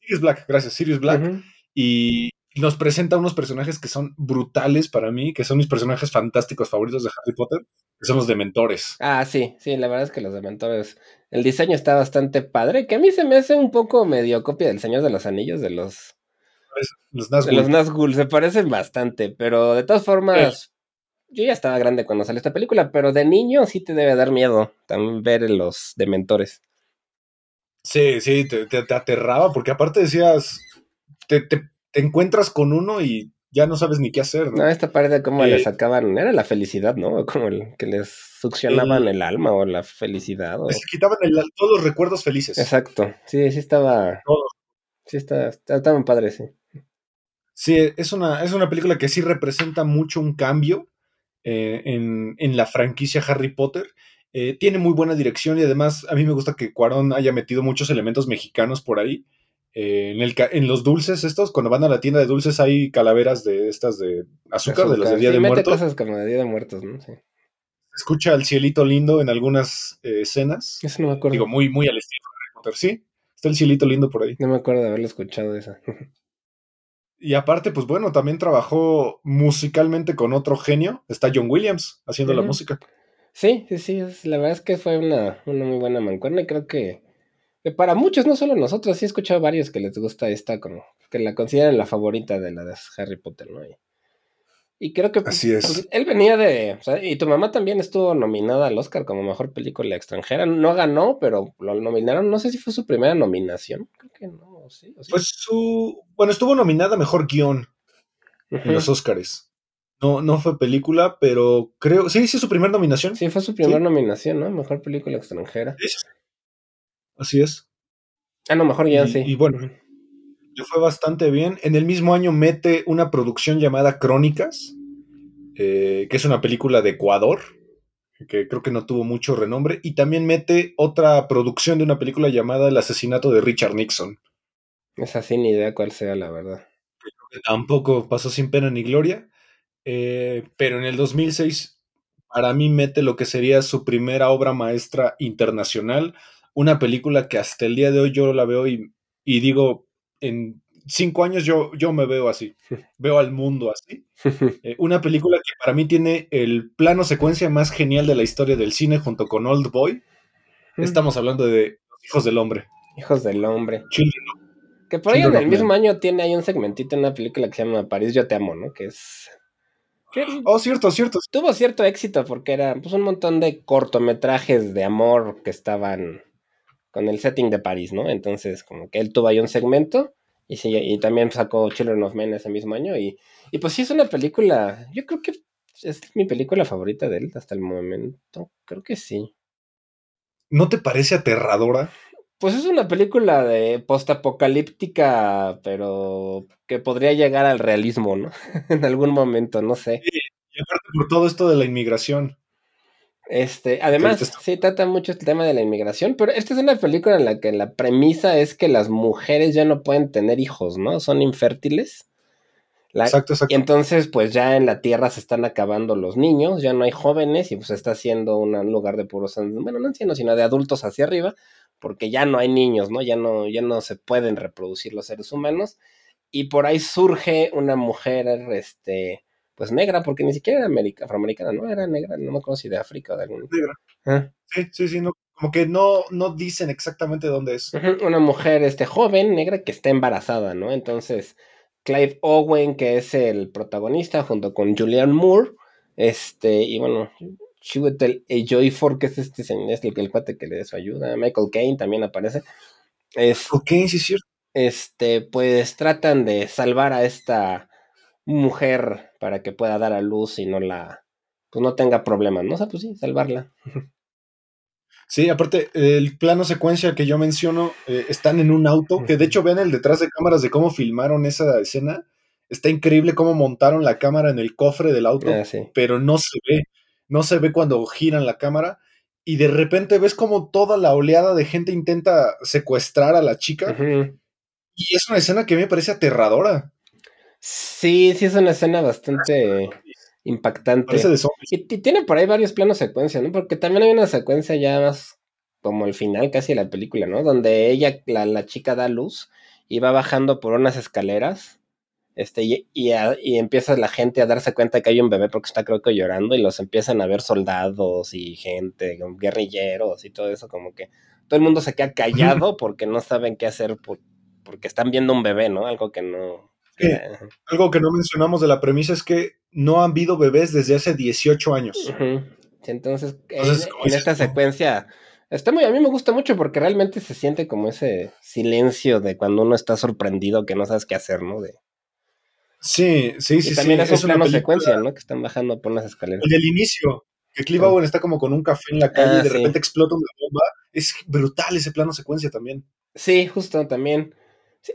Sirius Black, gracias, Sirius Black y nos presenta unos personajes que son brutales para mí, que son mis personajes fantásticos favoritos de Harry Potter, que son los dementores. Ah, sí, sí, la verdad es que los dementores. El diseño está bastante padre, que a mí se me hace un poco medio copia del Señor de los Anillos, de los, Los de Nazgûl. los Nazgûl, se parecen bastante, pero de todas formas, yo ya estaba grande cuando salió esta película, pero de niño sí te debe dar miedo también ver los dementores. Sí, sí, te, te- te aterraba, porque aparte decías, te, te- te encuentras con uno y ya no sabes ni qué hacer, ¿no? No, esta parte como Eh, le sacaban, era la felicidad, ¿no? Como el que les succionaban El- el, alma o la felicidad. o- Se quitaban el- todos los recuerdos felices. Exacto, sí, sí estaba, Todos. sí está, está, estaban padres, sí. Sí, es una, es una película que sí representa mucho un cambio eh, en, en la franquicia Harry Potter. Eh, tiene muy buena dirección y además a mí me gusta que Cuarón haya metido muchos elementos mexicanos por ahí. Eh, en, el, ca- en los dulces estos, cuando van a la tienda de dulces hay calaveras de estas de azúcar, de las de. Día Sí, de mete Muertos. cosas como de Día de Muertos, ¿no? Sí. Escucha el cielito lindo en algunas eh, escenas. Eso no me acuerdo. Digo, muy, muy al estilo de Harry Potter, sí. Está el cielito lindo por ahí. No me acuerdo de haberlo escuchado esa. Y aparte, pues bueno, también trabajó musicalmente con otro genio. Está John Williams haciendo la música. Sí, sí, sí, la verdad es que fue una, una muy buena mancuerna y creo que para muchos, no solo nosotros, sí he escuchado varios que les gusta esta, como que la consideran la favorita de la de Harry Potter, ¿no? Y, y creo que Así es. pues, él venía de, o sea, y tu mamá también estuvo nominada al Oscar como mejor película extranjera, no ganó, pero lo nominaron, no sé si fue su primera nominación, creo que no, sí, o sí. Pues su. Bueno, estuvo nominada a mejor guion Ujú. en los Oscars. No, no fue película, pero creo. Sí, sí, su primera nominación. Sí, fue su primera Sí. nominación, ¿no? Mejor película extranjera. Sí. Así es. Ah, no, mejor guion, Y- sí. y bueno. Le fue bastante bien. En el mismo año mete una producción llamada Crónicas, eh, que es una película de Ecuador, que creo que no tuvo mucho renombre. Y también mete otra producción de una película llamada El asesinato de Richard Nixon. Esa sí, ni idea cuál sea, la verdad. que tampoco pasó sin pena ni gloria. eh, pero en el 2006, para mí, mete lo que sería su primera obra maestra internacional. Una película que hasta el día de hoy yo la veo y, y digo, en cinco años yo, yo me veo así. Veo al mundo así. Eh, una película que para mí tiene el plano secuencia más genial de la historia del cine junto con Old Boy. Estamos hablando de Hijos del Hombre. Hijos del hombre. Children Que por ahí en el mismo año tiene ahí un segmentito en una película que se llama París, yo te amo, ¿no? Que es. que Oh, cierto, cierto. tuvo cierto éxito porque era pues, un montón de cortometrajes de amor que estaban con el setting de París, ¿no? Entonces, como que él tuvo ahí un segmento y sí, y también sacó Children of Men ese mismo año. Y, y pues sí, es una película. Yo creo que es mi película favorita de él hasta el momento. Creo que sí. ¿No te parece aterradora? Pues es una película de postapocalíptica, pero que podría llegar al realismo, ¿no? en algún momento, no sé. Y aparte por todo esto de la inmigración. Este, además, sí trata mucho el tema de la inmigración, pero esta es una película en la que la premisa es que las mujeres ya no pueden tener hijos, ¿no? Son infértiles. exacto, exacto. Y entonces, pues ya en la Tierra se están acabando los niños, ya no hay jóvenes y pues está haciendo un lugar de puros, bueno, no ancianos, sino de adultos hacia arriba, porque ya no hay niños, ¿no? Ya no, ya no se pueden reproducir los seres humanos. Y por ahí surge una mujer, este, pues negra, porque ni siquiera era afroamericana, ¿no? Era negra, no me acuerdo si de África o de algún... Negra. Ah. Sí, sí, sí, no, como que no, no dicen exactamente dónde es. Una mujer, este, joven, negra, que está embarazada, ¿no? Entonces, Clive Owen, que es el protagonista, junto con Julianne Moore, este, y bueno, Chiwetel Ejiofor, que es este es el, el cuate que le da su ayuda, Michael Caine también aparece. Es, ok, sí, es cierto. Este, pues tratan de salvar a esta mujer para que pueda dar a luz y no la, pues no tenga problemas, ¿no? O sea, pues sí, salvarla. Sí, aparte, el plano secuencia que yo menciono, eh, están en un auto, que de hecho ven el detrás de cámaras de cómo filmaron esa escena. Está increíble cómo montaron la cámara en el cofre del auto, ah, pero no se ve, no se ve cuando giran la cámara. Y de repente ves como toda la oleada de gente intenta secuestrar a la chica. Y es una escena que me parece aterradora. Sí, sí, es una escena bastante impactante. Y, tiene por ahí varios planos secuencia, ¿no? Porque también hay una secuencia ya más como el final casi de la película, ¿no? Donde ella, la, la chica da luz y va bajando por unas escaleras. Este, y, y, empieza la gente a darse cuenta que hay un bebé porque está creo que llorando y los empiezan a ver soldados y gente, guerrilleros y todo eso, como que todo el mundo se queda callado porque no saben qué hacer porque están viendo un bebé, ¿no? Algo que no, algo que no mencionamos de la premisa es que no han habido bebés desde hace 18 años. Entonces, en, esta secuencia, está muy, a mí me gusta mucho porque realmente se siente como ese silencio de cuando uno está sorprendido que no sabes qué hacer, ¿no? De... Sí, sí, sí. Y también es un plano secuencia, ¿no? Que están bajando por unas escaleras. El inicio, que Clive Owen está como con un café en la calle y ah, de repente explota una bomba. Es brutal ese plano secuencia también. Sí, justo también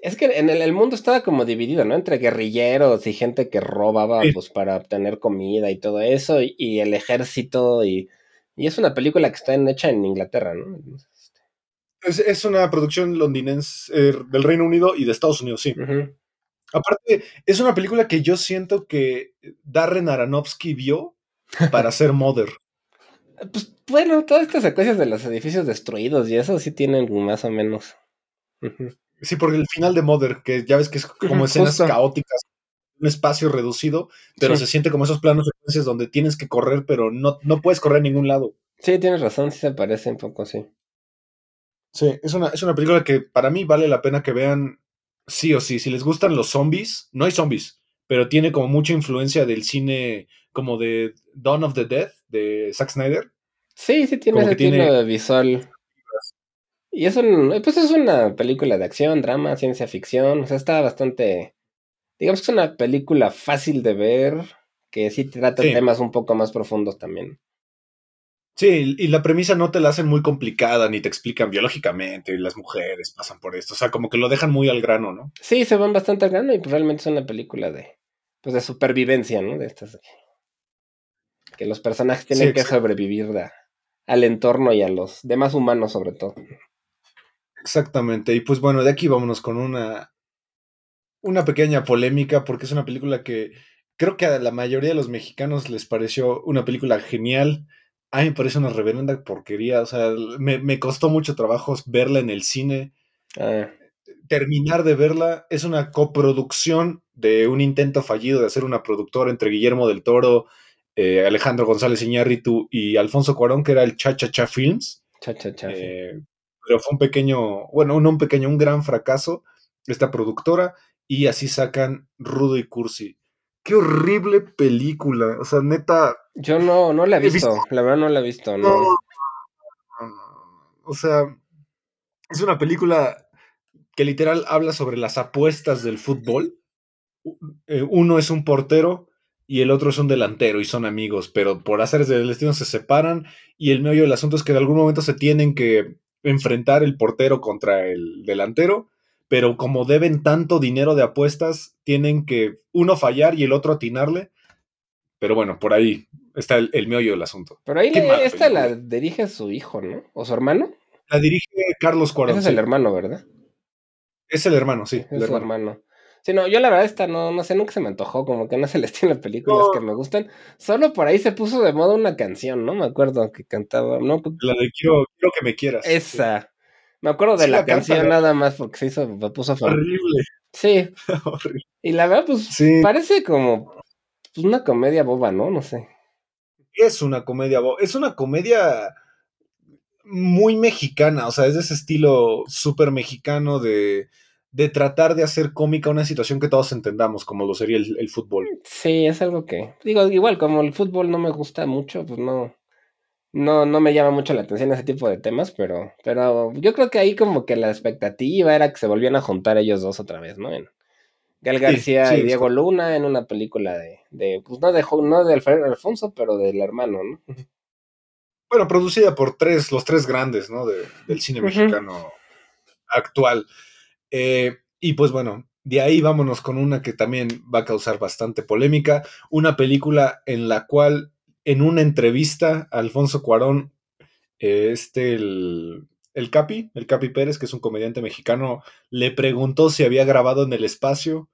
es que en el, mundo estaba como dividido, ¿no? Entre guerrilleros y gente que robaba pues para obtener comida y todo eso, y, el ejército, y, y, es una película que está hecha en Inglaterra, ¿no? Este es, una producción londinense eh, del Reino Unido y de Estados Unidos, sí. Aparte, es una película que yo siento que Darren Aronofsky vio para hacer Mother. Pues bueno, todas estas secuencias de los edificios destruidos y eso sí tienen más o menos. Sí, porque el final de Mother, que ya ves que es como escenas caóticas, un espacio reducido, pero se siente como esos planos secuencias donde tienes que correr, pero no, no puedes correr a ningún lado. Sí, tienes razón, sí se parece un poco así. Sí, es una, es una película que para mí vale la pena que vean sí o sí. Si les gustan los zombies, no hay zombies, pero tiene como mucha influencia del cine como de Dawn of the Dead de Zack Snyder. Sí, sí tiene ese estilo visual. Y es un, pues es una película de acción, drama, ciencia ficción, o sea, está bastante, digamos que es una película fácil de ver, que sí trata temas un poco más profundos también. Sí, y la premisa no te la hacen muy complicada, ni te explican biológicamente, las mujeres pasan por esto, o sea, como que lo dejan muy al grano, ¿no? Sí, se van bastante al grano y pues realmente es una película de, pues de supervivencia, ¿no? De estas, que los personajes tienen que sobrevivir al entorno y a los demás humanos sobre todo. Exactamente. Y pues bueno, de aquí vámonos con una, una pequeña polémica, porque es una película que creo que a la mayoría de los mexicanos les pareció una película genial. A mí me parece una reverenda porquería. O sea, me, costó mucho trabajo verla en el cine. Ah. Terminar de verla es una coproducción de un intento fallido de hacer una productora entre Guillermo del Toro, eh, Alejandro González Iñárritu y Alfonso Cuarón, que era el Cha Cha Cha Films. Cha Cha Cha. Eh, pero fue un pequeño, bueno, no un pequeño, un gran fracaso esta productora y así sacan Rudo y Cursi. Qué horrible película, o sea, neta. Yo no, no la he visto, la verdad no la he visto, no. O sea, es una película que literal habla sobre las apuestas del fútbol. Eh, uno es un portero y el otro es un delantero y son amigos, pero por hacer del destino se separan y el meollo del asunto es que en algún momento se tienen que enfrentar el portero contra el delantero, pero como deben tanto dinero de apuestas, tienen que uno fallar y el otro atinarle. Pero bueno, por ahí está el, meollo del asunto. Pero ahí esta la dirige su hijo, ¿no? ¿O su hermano? La dirige Carlos Cuarón. Ese es el hermano, ¿verdad? Es el hermano, sí. Es el hermano. Sí, no, yo la verdad esta no, no sé, nunca se me antojó, como que no es el estilo de películas que me gustan. Solo por ahí se puso de moda una canción, ¿no? Me acuerdo que cantaba, ¿no? La de quiero, quiero que me quieras. Esa. Me acuerdo de la, canción nada más porque se hizo, me puso Horrible. Sí. Horrible. Y la verdad, pues, parece como pues, una comedia boba, ¿no? No sé. Es una comedia boba. Es una comedia muy mexicana, o sea, es de ese estilo súper mexicano de, de, tratar de hacer cómica una situación que todos entendamos, como lo sería el, fútbol. Sí, es algo que, digo, igual como el fútbol no me gusta mucho, pues no, no, no me llama mucho la atención ese tipo de temas, pero, pero yo creo que ahí como que la expectativa era que se volvían a juntar ellos dos otra vez, ¿no? En Gal García y Diego Luna en una película de, de pues no de, no de Alfonso, pero del hermano, ¿no? bueno, producida por tres, los tres grandes, ¿no? del cine mexicano actual. Eh, y pues bueno, de ahí vámonos con una que también va a causar bastante polémica, una película en la cual en una entrevista Alfonso Cuarón, eh, este, el, el Capi, el Capi Pérez, que es un comediante mexicano, le preguntó si había grabado en el espacio.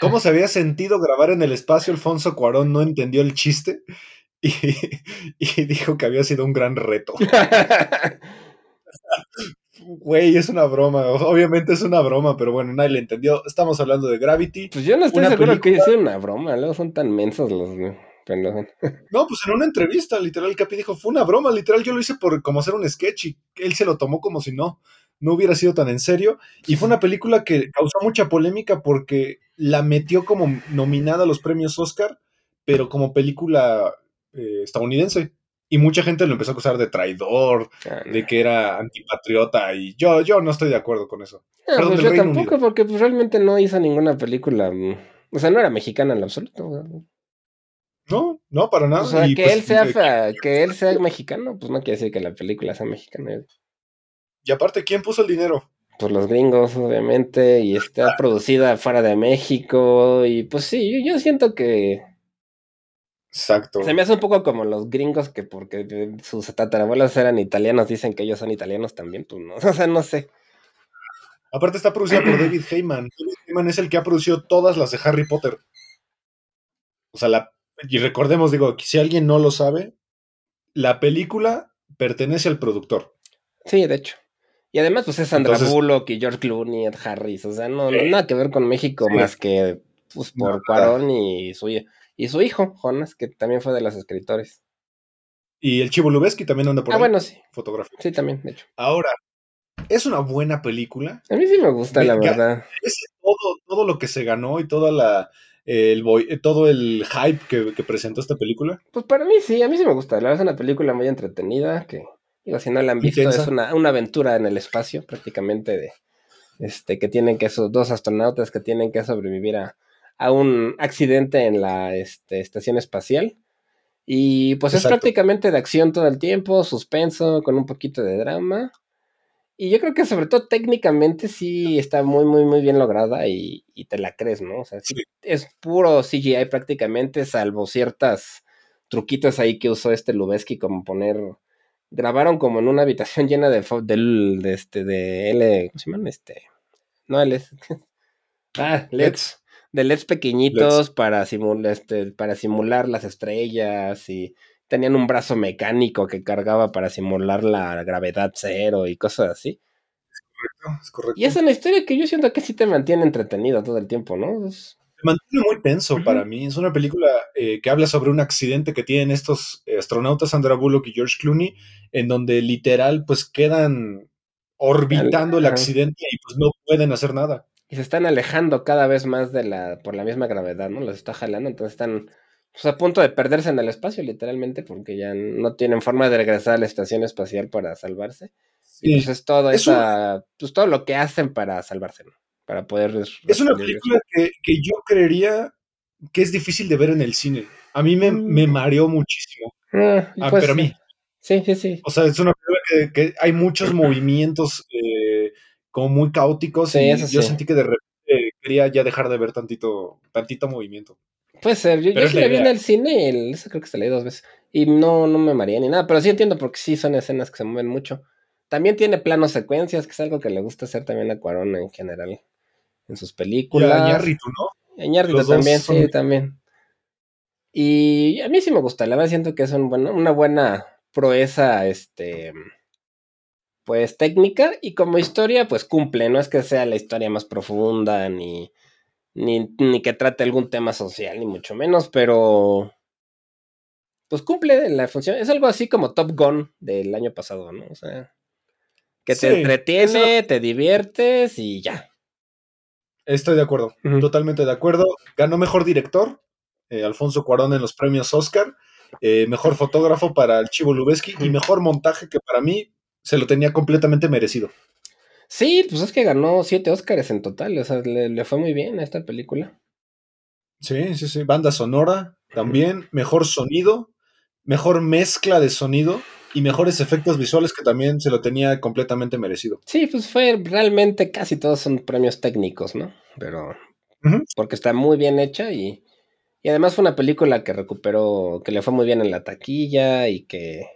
¿Cómo se había sentido grabar en el espacio? Alfonso Cuarón no entendió el chiste y, dijo que había sido un gran reto. Güey, es una broma. Obviamente es una broma, pero bueno, nadie le entendió. Estamos hablando de Gravity. Pues yo no estoy seguro que es una broma. Luego son tan mensos los. No, pues en una entrevista, literal, el Capi dijo, fue una broma, literal, yo lo hice por como hacer un sketch y él se lo tomó como si no, no hubiera sido tan en serio. Y fue una película que causó mucha polémica porque la metió como nominada a los premios Oscar, pero como película eh, estadounidense. Y mucha gente lo empezó a acusar de traidor, ah, de que era antipatriota, y yo, yo no estoy de acuerdo con eso. No, pues yo tampoco, porque pues, realmente no hizo ninguna película. Mm, o sea, no era mexicana en lo absoluto. No, no, para nada. O sea, que, él pues, sea, que él sea mexicano, pues no quiere decir que la película sea mexicana. Y aparte, ¿quién puso el dinero? Pues los gringos, obviamente, y está ah. producida fuera de México, y pues sí, yo siento que Exacto. Se me hace un poco como los gringos que porque sus tatarabuelos eran italianos, dicen que ellos son italianos también, pues no, o sea, no sé. Aparte está producida por David Heyman. David Heyman es el que ha producido todas las de Harry Potter. O sea, la, y recordemos, digo, si alguien no lo sabe, la película pertenece al productor. Sí, de hecho. Y además, pues es Sandra Bullock y George Clooney, Ed Harris. O sea, no, nada que ver con México más que pues, por Cuarón y su y su hijo, Jonas, que también fue de los escritores. Y el Chivo Lubeski también anda por ah, ahí. Ah, bueno, sí. Fotografía. Sí, también, de hecho. Ahora, es una buena película. A mí sí me gusta, la verdad. Es todo, todo lo que se ganó y toda la, el todo el hype que, presentó esta película. Pues para mí sí, a mí sí me gusta. La verdad es una película muy entretenida que, digo, si no la han visto, es una, una aventura en el espacio prácticamente de, este, que tienen que esos dos astronautas que tienen que sobrevivir a, a un accidente en la este, estación espacial. Y pues es prácticamente de acción todo el tiempo, suspenso, con un poquito de drama. Y yo creo que sobre todo técnicamente sí está muy, muy, muy bien lograda y, te la crees, ¿no? O sea, es puro CGI prácticamente, salvo ciertas truquitos ahí que usó este Lubeski como poner... Grabaron como en una habitación llena de, de, de este, de L... ¿Cómo se llaman? Este... No, L... ah, LEDs de LEDs pequeñitos Para, simular, este, para simular las estrellas y tenían un brazo mecánico que cargaba para simular la gravedad cero y cosas así. Es correcto, es correcto. Y es una historia que yo siento que sí te mantiene entretenido todo el tiempo, ¿no? Te mantiene muy tenso para mí. Es una película eh, que habla sobre un accidente que tienen estos astronautas, Sandra Bullock y George Clooney, en donde literal pues quedan orbitando el accidente y pues no pueden hacer nada y se están alejando cada vez más de la, por la misma gravedad, ¿no? Los está jalando, entonces están pues, a punto de perderse en el espacio, literalmente, porque ya no tienen forma de regresar a la estación espacial para salvarse. Y pues es todo esa, pues todo lo que hacen para salvarse, ¿no? Para poder. Es una película que, yo creería que es difícil de ver en el cine. A mí me, me mm. mareó muchísimo. Ah, ah pues pero a mí. Sí, sí, sí. O sea, es una película que, que hay muchos movimientos como muy caóticos y yo sentí que de repente quería ya dejar de ver tantito, tantito movimiento. Puede ser, yo, yo la vi en el cine, el, creo que se leí dos veces, y no, no me mareé ni nada, pero sí entiendo porque sí son escenas que se mueven mucho. También tiene planos secuencias, que es algo que le gusta hacer también a Cuarón en general. en sus películas. Y Iñárritu, ¿no? Dos también, sí, también. Y a mí sí me gusta, la verdad siento que es un una buena proeza, este, pues técnica y como historia, pues cumple, no es que sea la historia más profunda ni, ni, ni que trate algún tema social, ni mucho menos, pero pues cumple la función. Es algo así como Top Gun del año pasado, ¿no? O sea, que te Sí, entretiene, te diviertes y ya. Estoy de acuerdo, totalmente de acuerdo. Ganó mejor director, eh, Alfonso Cuarón en los premios Oscar, eh, mejor fotógrafo para el Chivo Lubeski y mejor montaje que para mí se lo tenía completamente merecido. Sí, pues es que ganó siete Oscars en total, o sea, le, le fue muy bien a esta película. Sí, sí, sí. Banda sonora también, mejor sonido, mejor mezcla de sonido y mejores efectos visuales que también se lo tenía completamente merecido. Sí, pues fue realmente casi todos son premios técnicos, ¿no? Pero porque está muy bien hecha y, y además fue una película que recuperó, que le fue muy bien en la taquilla y que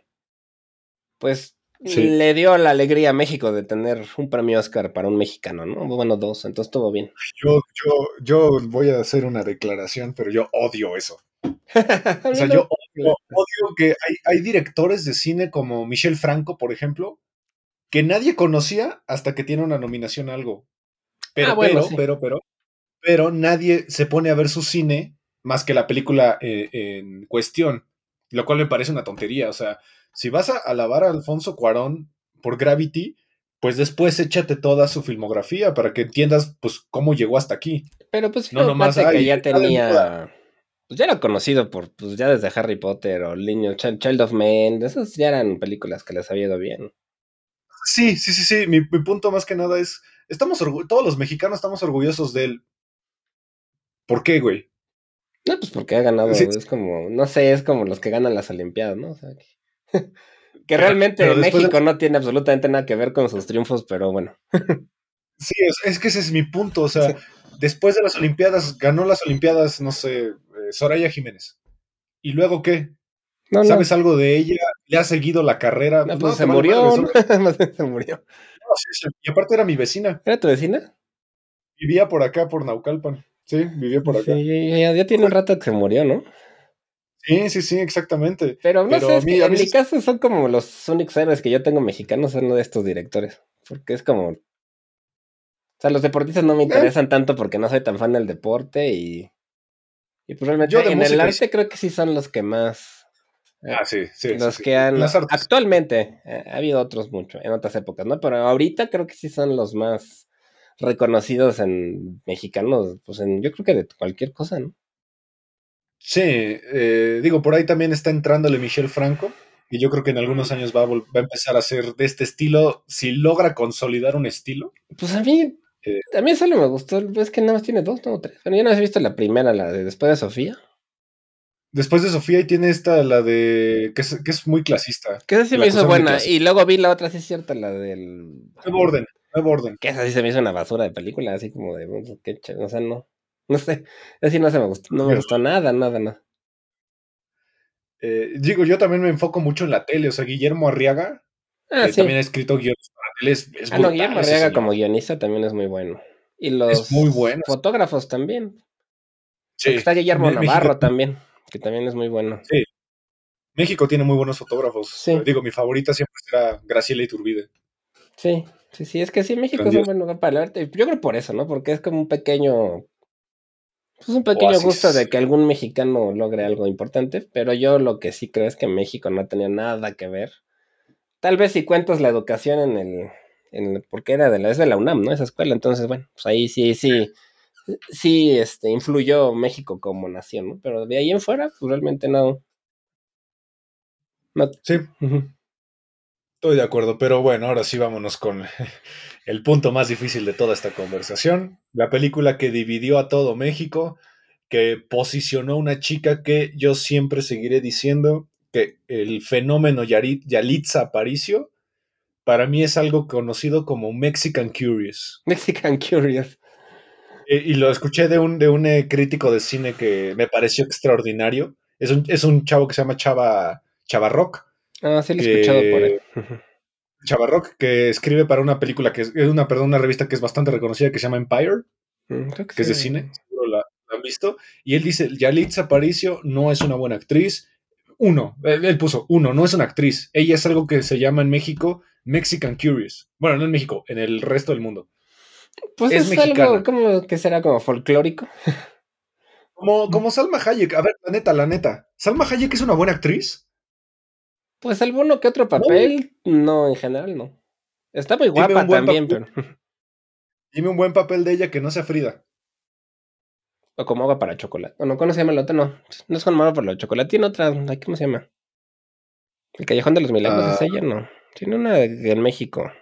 pues Sí. le dio la alegría a México de tener un premio Oscar para un mexicano, ¿no? Bueno, dos, entonces estuvo bien. Yo, yo, yo voy a hacer una declaración, pero yo odio eso. O sea, yo odio, odio que hay, hay directores de cine como Michel Franco, por ejemplo, que nadie conocía hasta que tiene una nominación a algo. Pero, Ah, bueno, pero, sí. pero, pero, pero nadie se pone a ver su cine más que la película eh, en cuestión, lo cual me parece una tontería. O sea, si vas a alabar a Alfonso Cuarón por Gravity, pues después échate toda su filmografía para que entiendas pues cómo llegó hasta aquí. Pero pues No, no, nomás, que ay, ya tenía. Pues ya era conocido por, pues ya desde Harry Potter o Niño, Child, of Men, esas ya eran películas que les había ido bien. Sí, sí, sí, sí. Mi, mi punto más que nada es, estamos todos los mexicanos estamos orgullosos de él. ¿Por qué, güey? No, pues porque ha ganado, Sí. es como, no sé, es como los que ganan las Olimpiadas, ¿no? O sea, que, que realmente pero después de- México no tiene absolutamente nada que ver con sus triunfos, pero bueno. Sí, es, es que ese es mi punto. O sea, después de las Olimpiadas, ganó las Olimpiadas, no sé, eh, Soraya Jiménez. ¿Y luego qué? No, no, ¿Sabes algo de ella? ¿Le ha seguido la carrera? no, pues se murió, madre, se murió. no, sí, sí. Y aparte era mi vecina. ¿Era tu vecina? Vivía por acá, por Naucalpan. Sí, vivía por acá. Sí, ya, ya tiene un rato que se murió, ¿no? Sí, sí, sí, exactamente. Pero no Pero sé, es mí- que en mi sí- caso son como los únicos héroes que yo tengo mexicanos, son uno de estos directores. Porque es como. O sea, los deportistas Eh. no me interesan tanto porque no soy tan fan del deporte y. Y pues realmente Yo en el arte creo que sí son los que más. Ah, sí, sí. los sí, sí. que han. Las. Actualmente, eh, ha habido otros mucho, en otras épocas, ¿no? Pero ahorita creo que sí son los más reconocidos en mexicanos, pues en, yo creo que de cualquier cosa, ¿no? Sí, eh, digo, por ahí también está entrándole Michel Franco, y yo creo que en algunos años va a, vol- va a empezar a ser de este estilo, si logra consolidar un estilo. Pues a mí, Eh. a mí solo me gustó, es que nada más tiene dos, no tres. Bueno, yo no he visto la primera, la de después de Sofía. Después de Sofía, y tiene esta, la de. que es, que es muy clasista. Que esa sí me hizo buena. Y luego vi la otra, sí es cierta, la del. Nuevo orden, nuevo orden. Que esa sí se me hizo una basura de película, así como de. O sea, no. No sé. Así no se me gustó. No me gustó nada, nada, nada. Eh, digo, yo también me enfoco mucho en la tele, o sea, Guillermo Arriaga, Ah, que sí. también ha escrito guiones para tele, es, es Ah, no, Guillermo Arriaga como guionista también es muy bueno. Y los muy bueno. fotógrafos también. Sí, Está Guillermo México- Navarro también, que también es muy bueno. México tiene muy buenos fotógrafos. Sí. Digo, mi favorita siempre será Graciela Iturbide. Sí, sí, sí, es que sí, México es un buen lugar para el arte. Yo creo por eso, ¿no? Porque es como un pequeño. Es un pequeño Oasis. gusto de que algún mexicano logre algo importante, pero yo lo que sí creo es que México no tenía nada que ver. Tal vez si cuentas la educación en el. En el- porque era de la, es de la UNAM, ¿no? Esa escuela. Entonces, bueno, pues ahí sí, sí. Sí, este, influyó México como nación, ¿no? Pero de ahí en fuera, pues realmente no. No. Sí, Ujú. Estoy de acuerdo, pero bueno, ahora sí vámonos con el punto más difícil de toda esta conversación. La película que dividió a todo México, que posicionó a una chica que yo siempre seguiré diciendo que el fenómeno Yalitza Aparicio para mí es algo conocido como Mexican Curious. Mexican Curious. Eh, y lo escuché de un, de un eh, crítico de cine que me pareció extraordinario. Es un, es un chavo que se llama Chava, Chava Rock. Ah, sí, lo he escuchado por él. Ujú. Chava Rock, que escribe para una película que es una, perdón, una revista que es bastante reconocida que se llama Empire. Mm, creo que que es de sí. cine, seguro la, la han visto, y él dice, Yalitza Aparicio no es una buena actriz. Uno, él, él puso, uno, no es una actriz. Ella es algo que se llama en México Mexican Curious. Bueno, no en México, en el resto del mundo. Pues es es, algo como que será como folclórico. Como, como Salma Hayek. A ver, la neta, la neta. ¿Salma Hayek es una buena actriz? Pues alguno que otro papel, no, en general no. Está muy guapa también, papel. pero. Dime un buen papel de ella que no sea Frida. O como agua para chocolate. O no, ¿cómo se llama el otro? No, no es como agua para el chocolate. Tiene otra, ¿cómo se llama? El Callejón de los Milagros Ah. es ella, no. Tiene una de, México.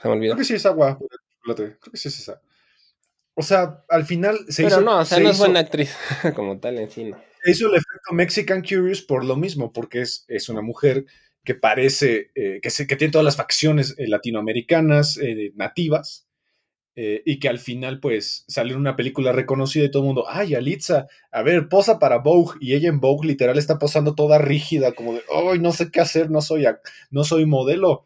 Se me olvidó. Creo que sí es agua. chocolate. Creo que sí es esa. O sea, al final se Pero hizo. no, o sea, se no es buena actriz como tal en sí, no. Hizo el efecto Mexican Curious por lo mismo, porque es, es una mujer que parece, eh, que, se- que tiene todas las facciones eh, latinoamericanas, eh, nativas, y que al final, pues, sale en una película reconocida y todo el mundo, ay, Alitza, a ver, posa para Vogue, y ella en Vogue literal está posando toda rígida, como de, ay, no sé qué hacer, no soy, no soy modelo.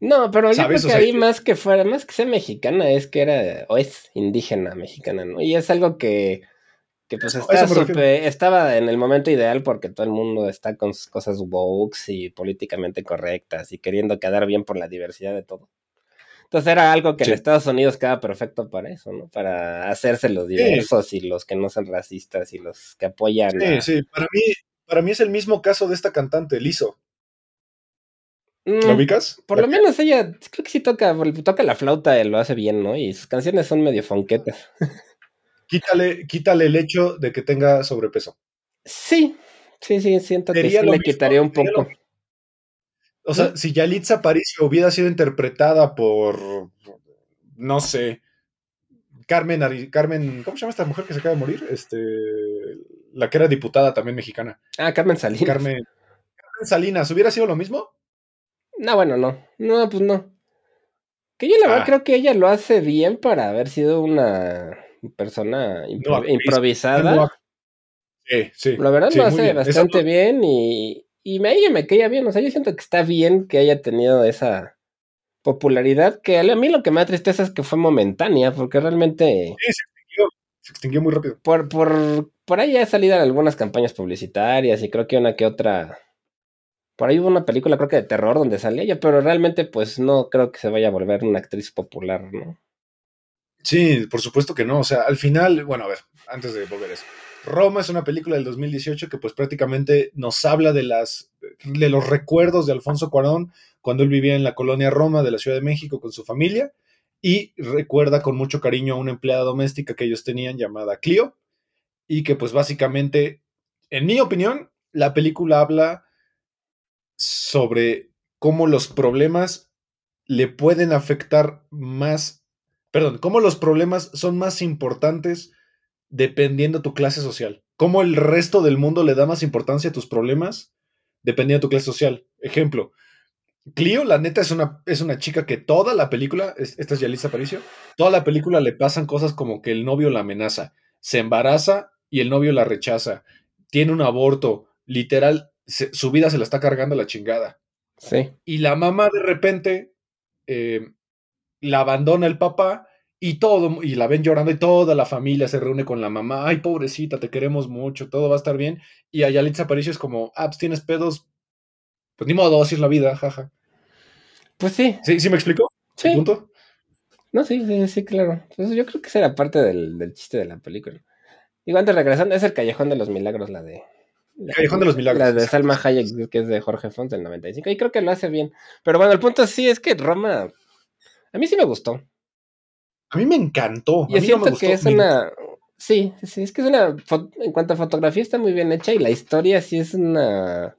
No, pero yo creo que sea, ahí que- más que fuera, más que sea mexicana, es que era, o es indígena mexicana, ¿no? Y es algo que, que pues está estaba en el momento ideal porque todo el mundo está con sus cosas woke y políticamente correctas y queriendo quedar bien por la diversidad de todo. Entonces era algo que Sí. en Estados Unidos queda perfecto para eso, ¿no? Para hacerse los diversos y los que no son racistas y los que apoyan Sí, a- sí, para mí, para mí es el mismo caso de esta cantante, Lizo. Mm, ¿Lo ubicas? Por lo menos ella, creo que sí toca, toca la flauta y lo hace bien, ¿no? Y sus canciones son medio fonquetas. Quítale, quítale el hecho de que tenga sobrepeso. Sí, sí, sí, siento que sí le mismo, quitaría un poco. O sea, ¿Mm? si Yalitza Aparicio hubiera sido interpretada por, no sé, Carmen, Ari- Carmen, ¿cómo se llama esta mujer que se acaba de morir? Este, la que era diputada también mexicana. Ah, Carmen Salinas. Carmen, Carmen Salinas, ¿hubiera sido lo mismo? No, bueno, no. No, pues no. Que yo la verdad Ah. creo que ella lo hace bien para haber sido una persona impro- No, actriz. improvisada. No, Sí, sí. La verdad sí, lo hace bien. Bastante bien y, y me, ella me caía bien. O sea, yo siento que está bien que haya tenido esa popularidad, que a mí lo que me da tristeza es que fue momentánea, porque realmente Sí, se extinguió, se extinguió muy rápido. por, por, por ahí ha salido en algunas campañas publicitarias y creo que una que otra. Por ahí hubo una película, creo que de terror, donde salía ella, pero realmente, pues no creo que se vaya a volver una actriz popular, ¿no? Sí, por supuesto que no. O sea, al final, bueno, a ver, antes de volver a eso. Roma es una película del 2018 que pues prácticamente nos habla de las de los recuerdos de Alfonso Cuarón cuando él vivía en la colonia Roma de la Ciudad de México con su familia y recuerda con mucho cariño a una empleada doméstica que ellos tenían llamada Clio y que pues básicamente, en mi opinión, la película habla sobre cómo los problemas le pueden afectar más, perdón, cómo los problemas son más importantes dependiendo tu clase social. Cómo el resto del mundo le da más importancia a tus problemas dependiendo de tu clase social. Ejemplo, Clio, la neta, es una, es una chica que toda la película, es- esta es Yalitza Aparicio, toda la película le pasan cosas como que el novio la amenaza, se embaraza y el novio la rechaza, tiene un aborto, literal, se- su vida se la está cargando la chingada. Sí. Y la mamá de repente eh, la abandona el papá y todo, y la ven llorando y toda la familia se reúne con la mamá. Ay, pobrecita, te queremos mucho, todo va a estar bien. Y a Yalitza Aparicio es como, ah, pues tienes pedos. Pues ni modo, así es la vida, jaja. Pues sí, ¿Sí, sí me explicó? sí. ¿El punto? No, sí, sí, sí, claro. Entonces yo creo que esa era parte del, del chiste de la película. Digo, antes regresando, es el Callejón de los Milagros, la de. la- Callejón de los Milagros. La de Salma Hayek, que es de Jorge Fons del 95. Y creo que lo hace bien. Pero bueno, el punto sí es que Roma. A mí sí me gustó. A mí me encantó. Yo a mí no siento me gustó. que es Me- una. Sí, sí, es que es una. En cuanto a fotografía, está muy bien hecha y la historia sí es una.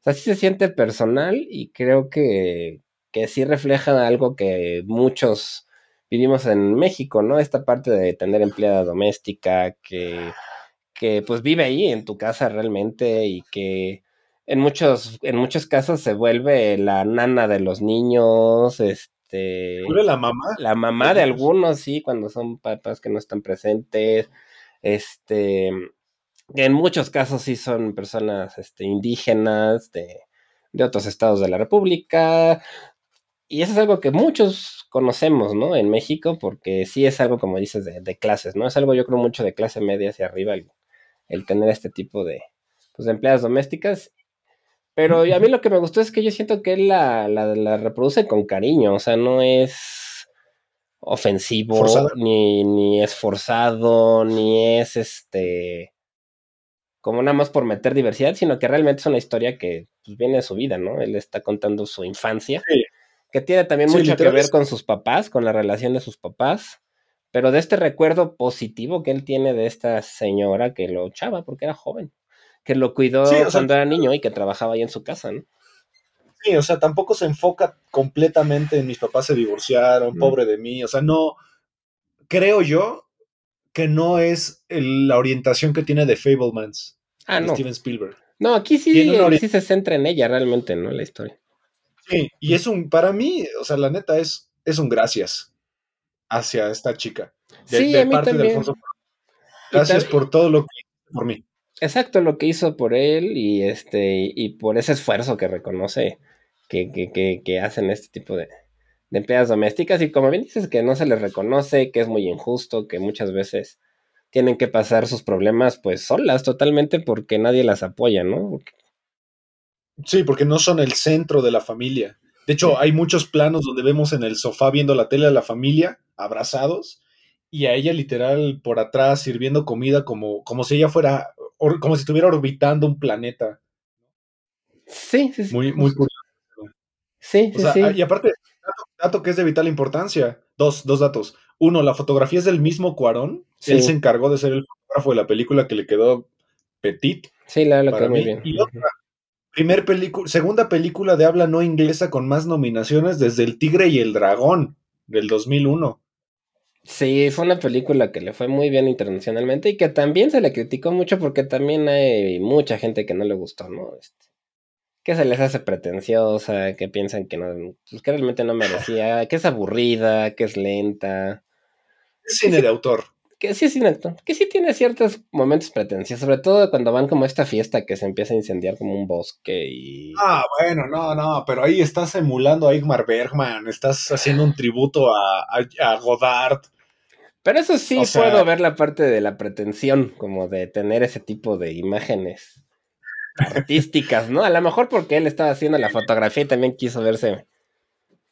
O sea, sí se siente personal y creo que, que sí refleja algo que muchos vivimos en México, ¿no? Esta parte de tener empleada doméstica que, que pues vive ahí en tu casa realmente y que en muchos, en muchos casos se vuelve la nana de los niños, este ¿Vuelve la mamá? la mamá de algunos, sí, cuando son papás que no están presentes. Este, en muchos casos sí son personas este, indígenas de, de otros estados de la República. y eso es algo que muchos conocemos, ¿no? En México, porque sí es algo, como dices, de, clases, ¿no? Es algo, yo creo, mucho de clase media hacia arriba, el, tener este tipo de, pues, de empleadas domésticas. Pero a mí lo que me gustó es que yo siento que él la, la, reproduce con cariño, o sea, no es ofensivo, ni, ni es forzado, ni es este como nada más por meter diversidad, sino que realmente es una historia que pues, viene de su vida, ¿no? Él está contando su infancia. Sí que tiene también mucho que ver con sus papás, con la relación de sus papás, pero de este recuerdo positivo que él tiene de esta señora que lo echaba porque era joven, que lo cuidó cuando era niño y que trabajaba ahí en su casa, ¿no? Sí, o sea, tampoco se enfoca completamente en mis papás se divorciaron, pobre de mí, o sea, no, creo yo que no es la orientación que tiene de Fablemans, ah, de Steven Spielberg. No, aquí sí, sí se centra en ella realmente, ¿no? La historia. Sí, y es un, para mí, o sea, la neta es, es un gracias hacia esta chica. De, sí, de parte de Alfonso. Gracias por todo lo que por mí. Exacto, lo que hizo por él y este, y por ese esfuerzo que reconoce que, que, que, hacen este tipo de, de empleadas domésticas. Y como bien dices, que no se les reconoce, que es muy injusto, que muchas veces tienen que pasar sus problemas pues solas totalmente porque nadie las apoya, ¿no? Sí, porque no son el centro de la familia. De hecho, hay muchos planos donde vemos en el sofá viendo la tele a la familia, abrazados, y a ella literal por atrás sirviendo comida como, como si ella fuera, como si estuviera orbitando un planeta. Sí, sí, sí. Muy, muy curioso. Sí, sí, sí. Y aparte, dato, que es de vital importancia. Dos, dos datos. Uno, la fotografía es del mismo Cuarón. Él se encargó de ser el fotógrafo de la película que le quedó petit. Sí, la verdad muy bien. Y otra, Primer película, segunda película de habla no inglesa con más nominaciones desde El Tigre y el Dragón del 2001. Sí, fue una película que le fue muy bien internacionalmente y que también se le criticó mucho porque también hay mucha gente que no le gustó, ¿no? Este, que se les hace pretenciosa, que piensan que no, pues que realmente no merecía, que es aburrida, que es lenta. Es cine de autor que sí es inacto, que sí tiene ciertos momentos pretenciosos, sobre todo cuando van como a esta fiesta que se empieza a incendiar como un bosque y... Ah, bueno, no, no, pero ahí estás emulando a Igmar Bergman, estás haciendo un tributo a, a, Godard. Pero eso sí puedo ver la parte de la pretensión, como de tener ese tipo de imágenes artísticas, ¿no? A lo mejor porque él estaba haciendo la fotografía y también quiso verse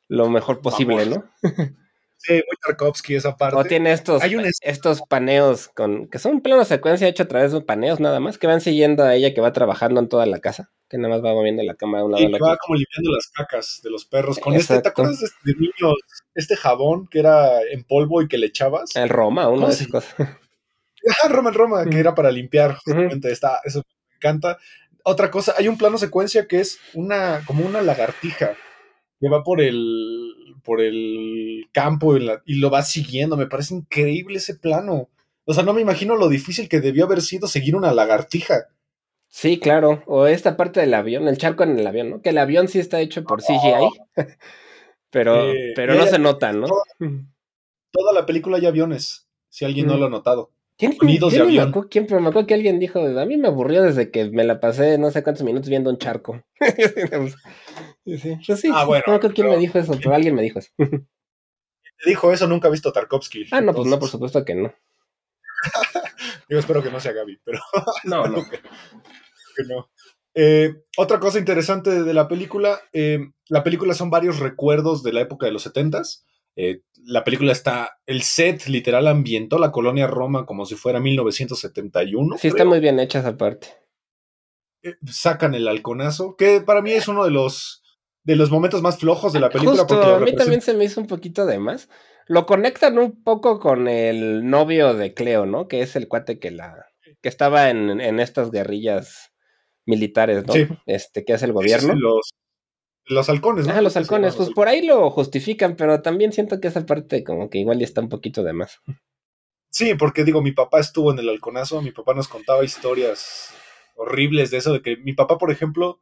lo mejor posible, ¿no? muy Tarkovsky esa parte. O tiene estos, estos paneos con, que son plano secuencia hecho a través de paneos nada más, que van siguiendo a ella que va trabajando en toda la casa, que nada más va moviendo la cámara de un lado y va como limpiando las cacas de los perros. Con este, ¿te acuerdas de este niño, este jabón que era en polvo y que le echabas? El Roma, una de esas cosas. Ah, Roma, el Roma, que era para limpiar, justamente, está, eso me encanta. Otra cosa, hay un plano secuencia que es una, como una lagartija que va por el, por el campo y, lo va siguiendo. Me parece increíble ese plano. O sea, no me imagino lo difícil que debió haber sido seguir una lagartija. Sí, claro. O esta parte del avión, el charco en el avión, ¿no? Que el avión sí está hecho por CGI. pero pero no se nota, ¿no? Toda, la película hay aviones, si alguien no mm. lo ha notado. ¿Quién, Unidos de avión. Me ¿quién, me acuerdo que alguien dijo, a mí me aburrió desde que me la pasé no sé cuántos minutos viendo un charco. Sí, pues sí, ah, bueno. No creo quién me dijo eso, pero alguien me dijo eso. Te dijo eso, nunca ha visto Tarkovsky. Ah, no, pues no, por supuesto que no. Yo espero que no sea Gaby, pero. No, no. Que, no. Eh, otra cosa interesante de la película, eh, la película son varios recuerdos de la época de los setentas. Eh, la película está, el set literal ambientó la colonia Roma como si fuera 1971. Sí, está muy bien hecha esa parte. sacan el halconazo, que para mí es uno de los de los momentos más flojos de la película. Justo, a mí también se me hizo un poquito de más. Lo conectan un poco con el novio de Cleo, ¿no? Que es el cuate que la que estaba en, estas guerrillas militares, ¿no? Este, que es el gobierno. los, los halcones, ¿no? Ah, los halcones, pues por ahí lo justifican, pero también siento que esa parte como que igual ya está un poquito de más. Sí, porque digo, mi papá estuvo en el halconazo, mi papá nos contaba historias horribles de eso, de que mi papá, por ejemplo,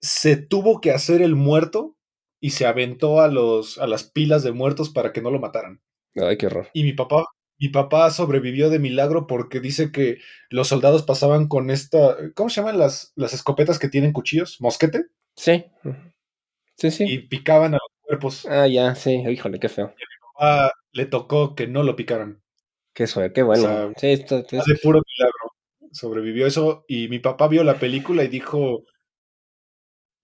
se tuvo que hacer el muerto y se aventó a, los, a las pilas de muertos para que no lo mataran. Ay, qué horror. Y mi papá, mi papá sobrevivió de milagro porque dice que los soldados pasaban con esta, ¿cómo se llaman las, las escopetas que tienen cuchillos? ¿Mosquete? Sí. Sí, sí. y picaban a los cuerpos. Ah, ya, sí. Híjole, qué feo. Ah, le tocó que no lo picaran. Qué suerte, qué bueno. O sea, sí, esto, esto- De puro milagro. Sobrevivió eso y mi papá vio la película y dijo,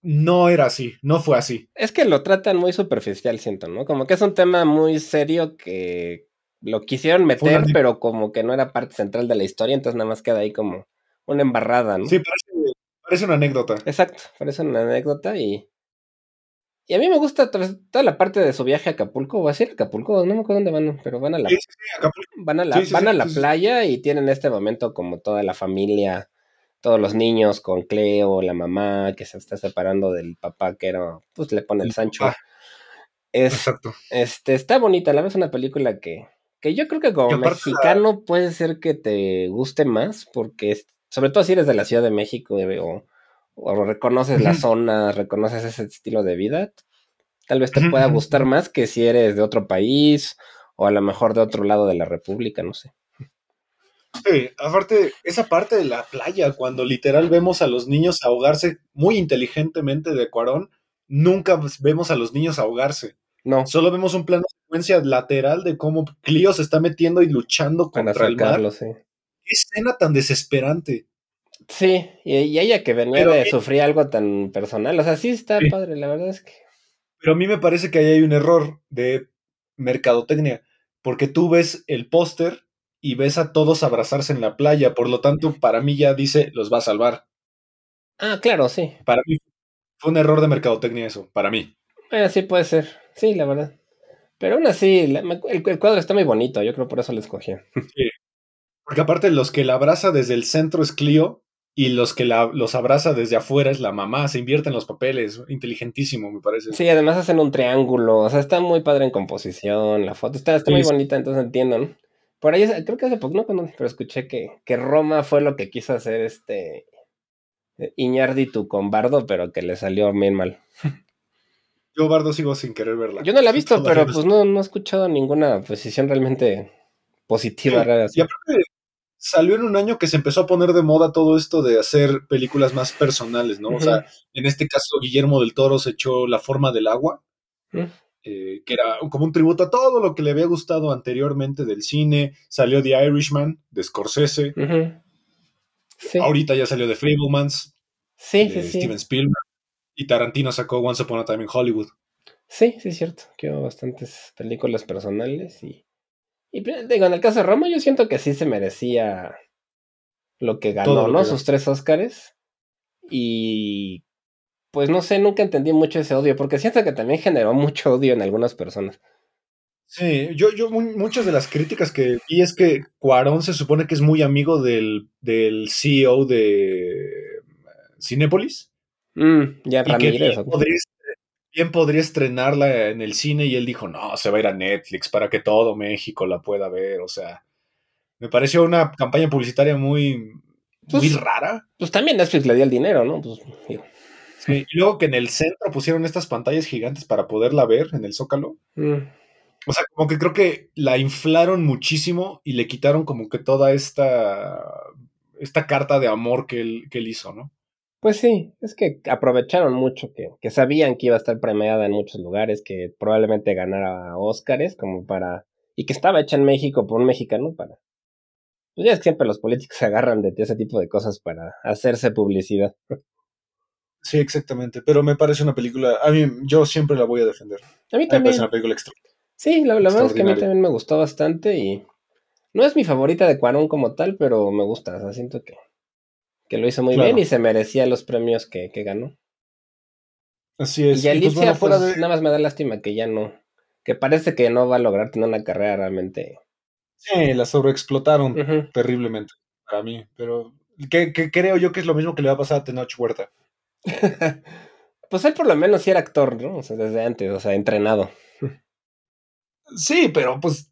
no era así, no fue así. Es que lo tratan muy superficial, siento, ¿no? Como que es un tema muy serio que lo quisieron meter, pero como que no era parte central de la historia, entonces nada más queda ahí como una embarrada, ¿no? Sí, parece, parece una anécdota. Exacto, parece una anécdota y. Y a mí me gusta toda la parte de su viaje a Acapulco, o a decir Acapulco, no me acuerdo dónde van, pero van a la, Sí, van a la, sí, van a la playa y tienen este momento como toda la familia, todos los niños con Cleo, la mamá que se está separando del papá que era, pues le pone el El Sancho. papá. Es, Exacto. este, está bonita, la vez una película que, que yo creo que como mexicano puede ser que te guste más, porque es- sobre todo si eres de la Ciudad de México eh, o, o reconoces la zona, reconoces ese estilo de vida, tal vez te pueda gustar más que si eres de otro país o a lo mejor de otro lado de la República, no sé. Sí, aparte, esa parte de la playa, cuando literal vemos a los niños ahogarse muy inteligentemente de Cuarón, nunca vemos a los niños ahogarse. No, Solo vemos un plano secuencia lateral de cómo Clio se está metiendo y luchando para contra el mar. sí. Qué escena tan desesperante. Sí, y, y ella que venía Pero de eh, sufrir algo tan personal, o sea, sí está Sí. padre, la verdad es que... Pero a mí me parece que ahí hay un error de mercadotecnia, porque tú ves el póster y ves a todos abrazarse en la playa, por lo tanto, para mí ya dice, los va a salvar. Ah, claro, sí. Para mí fue un error de mercadotecnia eso, para mí. Bueno, sí puede ser, sí, la verdad. Pero aún así, la- el, el cuadro está muy bonito, yo creo por eso lo escogí. Porque aparte los que la abraza desde el centro es Clio y los que la, los abraza desde afuera es la mamá, se invierten los papeles, inteligentísimo me parece. Sí, además hacen un triángulo, o sea, está muy padre en composición, la foto está, está muy Sí, sí. bonita, entonces entiendo, ¿no? Por ahí, creo que hace poco, no, Cuando- pero escuché que, que Roma fue lo que quiso hacer este eh, Iñárritu con Bardo, pero que le salió bien mal. Yo Bardo sigo sin querer verla. Yo no la he visto, Todavía pero no pues no, no he escuchado ninguna posición realmente positiva. Sí, rara, Y aparte, salió en un año que se empezó a poner de moda todo esto de hacer películas más personales, ¿no? O sea, en este caso, Guillermo del Toro se echó La forma del agua, Mm. eh, que era como un tributo a todo lo que le había gustado anteriormente del cine. Salió The Irishman, de Scorsese. Sí, Ahorita ya salió The Fablemans, sí, de sí, sí. Steven Spielberg. Y Tarantino sacó Once Upon a Time in Hollywood. Sí, sí, es cierto. Hubo bastantes películas personales y. Y pues, digo, en el caso de Roma, yo siento que sí se merecía lo que ganó, Todo lo ¿no? que Sus tres Óscares. Y. Pues no sé, nunca entendí mucho ese odio, porque siento que también generó mucho odio en algunas personas. Sí, yo, yo mu- muchas de las críticas que vi es que Cuarón se supone que es muy amigo del, del CEO de Cinépolis. Mm, ya Y que bien podría, bien podría estrenarla en el cine y él dijo, no, se va a ir a Netflix para que todo México la pueda ver. O sea, me pareció una campaña publicitaria muy, muy Pues- rara. Pues también Netflix le dio el dinero, ¿no? Pues digo. Sí, Y luego que en el centro pusieron estas pantallas gigantes para poderla ver en el Zócalo. mm, O sea, como que creo que la inflaron muchísimo y le quitaron como que toda esta, esta carta de amor que él, que él hizo, ¿no? Pues sí, es que aprovecharon mucho, que, que sabían que iba a estar premiada en muchos lugares, que probablemente ganara Óscares, como para... Y que estaba hecha en México por un mexicano para... Pues ya es que siempre los políticos se agarran de ese tipo de cosas para hacerse publicidad. Sí, exactamente. Pero me parece una película, a mí, yo siempre la voy a defender. A mí A mí me también. parece una película extra. Sí, la, la verdad es que a mí también me gustó bastante y... No es mi favorita de Cuarón como tal, pero me gusta, o sea, siento que, que lo hizo muy Claro. bien y se merecía los premios que, que ganó. Así es. Y Y Alicia, pues bueno, fuera pues, de... nada más me da lástima que ya no. Que parece que no va a lograr tener una carrera realmente. Sí, la sobreexplotaron Ujú. terriblemente para mí. Pero que, que creo yo que es lo mismo que le va a pasar a Tenoch Huerta. pues él por lo menos sí era actor, ¿no? O sea, desde antes, o sea, entrenado. Sí, pero pues,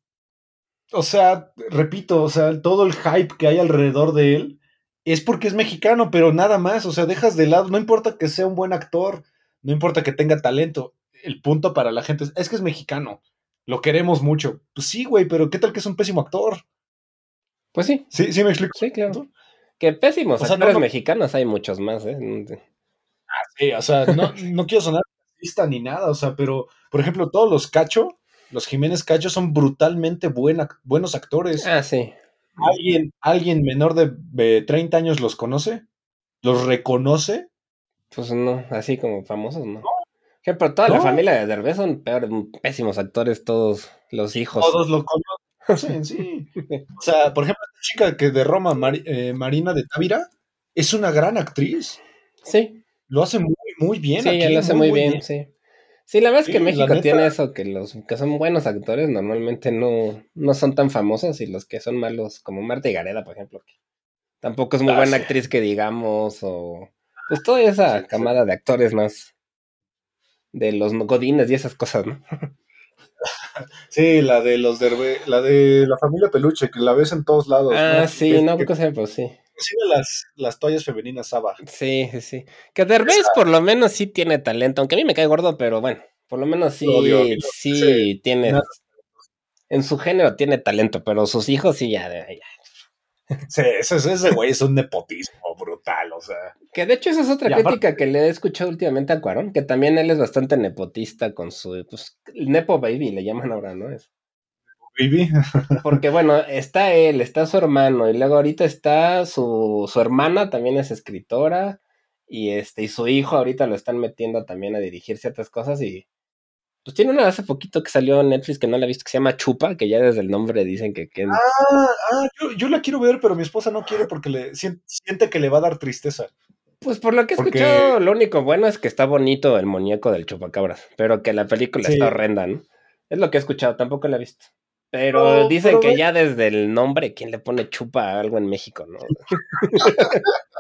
o sea, repito, o sea, todo el hype que hay alrededor de él es porque es mexicano, pero nada más, o sea, dejas de lado, no importa que sea un buen actor, no importa que tenga talento, el punto para la gente es, es que es mexicano, lo queremos mucho. Pues sí, güey, pero ¿qué tal que es un pésimo actor? Pues sí, Sí, sí me explico. sí, claro. Que pésimos O sea, no, actores no- mexicanos hay muchos más, ¿eh? Sí, o sea, no, no quiero sonar artista ni nada, o sea, pero, por ejemplo, todos los Cacho, los Jiménez Cacho son brutalmente buena, buenos actores. Ah, sí. ¿Alguien, ¿Alguien menor de, de 30 años los conoce? ¿Los reconoce? Pues no, así como famosos, ¿no? Pero toda la familia de Derbez son peores, pésimos actores, todos los hijos. Todos lo conocen, sí. O sea, por ejemplo, esta chica que de Roma, eh, Marina de Távira, es una gran actriz. Sí, Lo hace muy, muy bien. sí, aquí, lo hace muy, bien, sí. Sí, la verdad es que México tiene eso, que los que son buenos actores normalmente no, no son tan famosos y los que son malos, como Marta y Gareda, por ejemplo, que tampoco es muy Ah, buena sí. actriz que digamos, o pues toda esa Sí, camada de actores más de los godines y esas cosas, ¿no? Sí, la de los Derbe, la de la familia Peluche, que la ves en todos lados. Ah, ¿no? sí, no, que ¿cómo se llama? Pues sí. Cocina las, las toallas femeninas Saba. Sí, sí, sí. Que Derbez por lo menos sí tiene talento, aunque a mí me cae gordo, pero bueno, por lo menos sí, sí sí, tiene, nada. en su género tiene talento, pero sus hijos sí ya, ya. Sí, ese, ese güey es un nepotismo brutal, o sea. Que de hecho esa es otra Y aparte- crítica que le he escuchado últimamente a Cuarón, que también él es bastante nepotista con su, pues, el Nepo Baby le llaman ahora, ¿no? Es- Porque bueno, está él, está su hermano, y luego ahorita está su, su hermana, también es escritora, y este, y su hijo ahorita lo están metiendo también a dirigir ciertas cosas, y pues tiene una hace poquito que salió en Netflix que no la he visto, que se llama Chupa, que ya desde el nombre dicen que, que Ah, ah, yo, yo la quiero ver, pero mi esposa no quiere porque le sien- siente que le va a dar tristeza. pues por lo que he porque- escuchado, lo único bueno es que está bonito el muñeco del chupacabras, pero que la película Sí. está horrenda, ¿no? Es lo que he escuchado, tampoco la he visto. Pero No, dicen pero que ya desde el nombre, ¿quién le pone chupa a algo en México, no?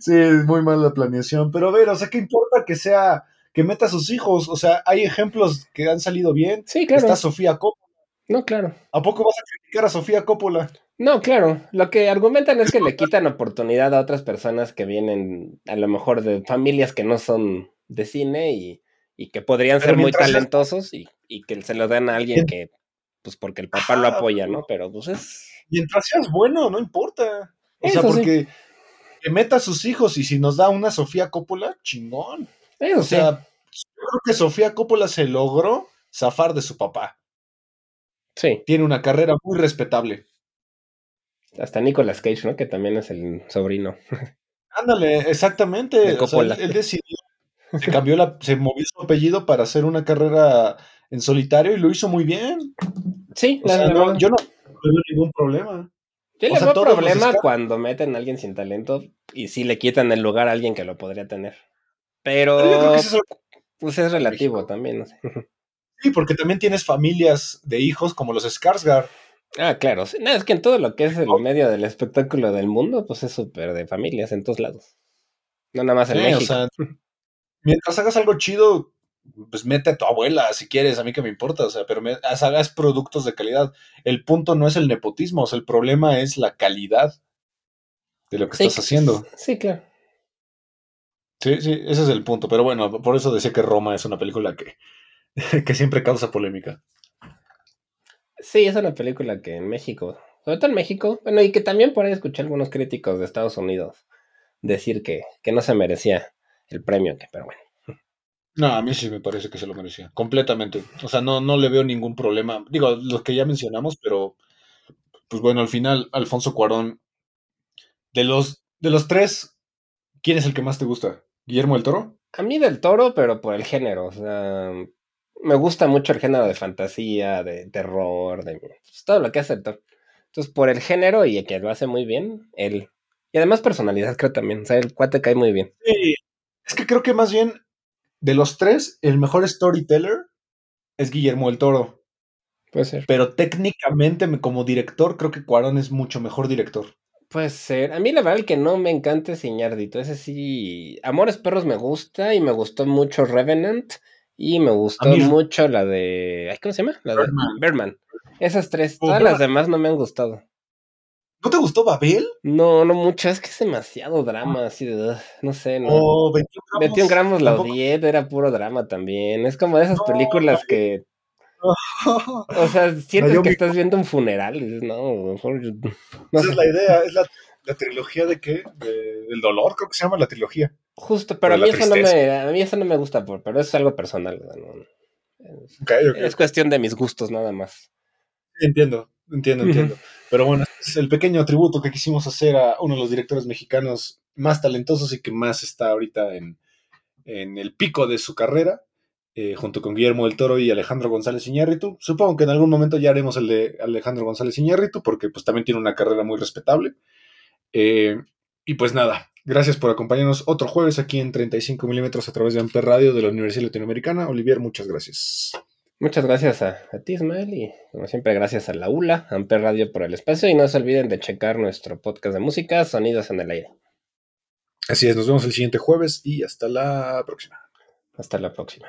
Sí, es muy mala la planeación. Pero a ver, o sea, ¿qué importa que sea, que meta a sus hijos? O sea, hay ejemplos que han salido bien. Sí, claro. Está Sofía Coppola. No, claro. ¿A poco vas a criticar a Sofía Coppola? No, claro. Lo que argumentan es que le quitan oportunidad a otras personas que vienen a lo mejor de familias que no son de cine y, y que podrían Pero ser muy es- talentosos y, y que se lo dan a alguien que, pues porque el papá lo apoya, ¿no? Pero pues es... Mientras seas bueno, no importa. O Eso sea, sí. porque que meta a sus hijos y si nos da una Sofía Coppola, chingón. Eso O sí. sea, yo creo que Sofía Coppola se logró zafar de su papá. Sí. Tiene una carrera muy respetable. Hasta Nicolas Cage, ¿no? Que también es el sobrino. Ándale, exactamente. De O sea, Coppola. él, él decidió, se cambió la, se movió su apellido para hacer una carrera en solitario y lo hizo muy bien. Sí, O la sea, verdad. no, yo no veo ningún problema. Yo le veo problema cuando meten a alguien sin talento y sí le quitan el lugar a alguien que lo podría tener. Pero, Pero yo creo que eso es pues es relativo México. también, no sé. Sí, porque también tienes familias de hijos como los Skarsgård. Ah, claro. sí, No, es que en todo lo que es el medio del espectáculo del mundo, pues es súper de familias en todos lados. No nada más en Sí, México. o sea, mientras hagas algo chido, pues mete a tu abuela si quieres, a mí que me importa, o sea, pero me, hagas productos de calidad. El punto no es el nepotismo, o sea, el problema es la calidad de lo que Sí, estás haciendo. Sí, claro. Sí, sí, ese es el punto. Pero bueno, por eso decía que Roma es una película que, que siempre causa polémica. Sí, es una película que en México, sobre todo en México, bueno, y que también por ahí escuché algunos críticos de Estados Unidos decir que, que no se merecía el premio, pero bueno. No, a mí sí me parece que se lo merecía, completamente. O sea, no, no le veo ningún problema. Digo, los que ya mencionamos, pero pues bueno, al final, Alfonso Cuarón, de los, de los tres, ¿quién es el que más te gusta? ¿Guillermo del Toro? A mí del toro, pero por el género, o sea, me gusta mucho el género de fantasía, de terror, de pues, todo lo que hace el toro. Entonces, por el género y que lo hace muy bien, él. Y además personalidad, creo también. O sea, el cuate cae muy bien. Sí. Es que creo que más bien, de los tres, el mejor storyteller es Guillermo del Toro. Puede ser. Pero técnicamente, me- como director, creo que Cuarón es mucho mejor director. Puede ser. A mí la verdad el que no me encanta es Iñardito. Ese sí. Amores Perros me gusta y me gustó mucho Revenant. Y me gustó mucho la de. ¿Cómo se llama? La de Birdman. Birdman. Esas tres. Oh, Todas las Birdman. demás no me han gustado. ¿No te gustó Babel? No, no mucho. Es que es demasiado drama. Así de. ugh, no sé, no. O 21 gramos. 21 gramos la odié, era puro drama también. Es como de esas No, películas que. O sea, sientes que mi- estás viendo un funeral. y dices, no, mejor. yo- No Esa sé. es la idea, es la, la trilogía de qué? De- del dolor, creo que se llama la trilogía. Justo, pero a mí, eso no me, a mí eso no me gusta, por, pero es algo personal. es, es cuestión de mis gustos nada más. Entiendo, entiendo, entiendo. Pero bueno, este es el pequeño tributo que quisimos hacer a uno de los directores mexicanos más talentosos y que más está ahorita en, en el pico de su carrera, eh, junto con Guillermo del Toro y Alejandro González Iñárritu. Supongo que en algún momento ya haremos el de Alejandro González Iñárritu, porque pues también tiene una carrera muy respetable. Eh, y pues nada, gracias por acompañarnos otro jueves aquí en 35 milímetros a través de Amper Radio de la Universidad Latinoamericana. Olivier, muchas gracias. Muchas gracias a, a ti, Ismael, y como siempre, gracias a la ULA, Amper Radio por el espacio, y no se olviden de checar nuestro podcast de música, Sonidos en el Aire. Así es, nos vemos el siguiente jueves y hasta la próxima. Hasta la próxima.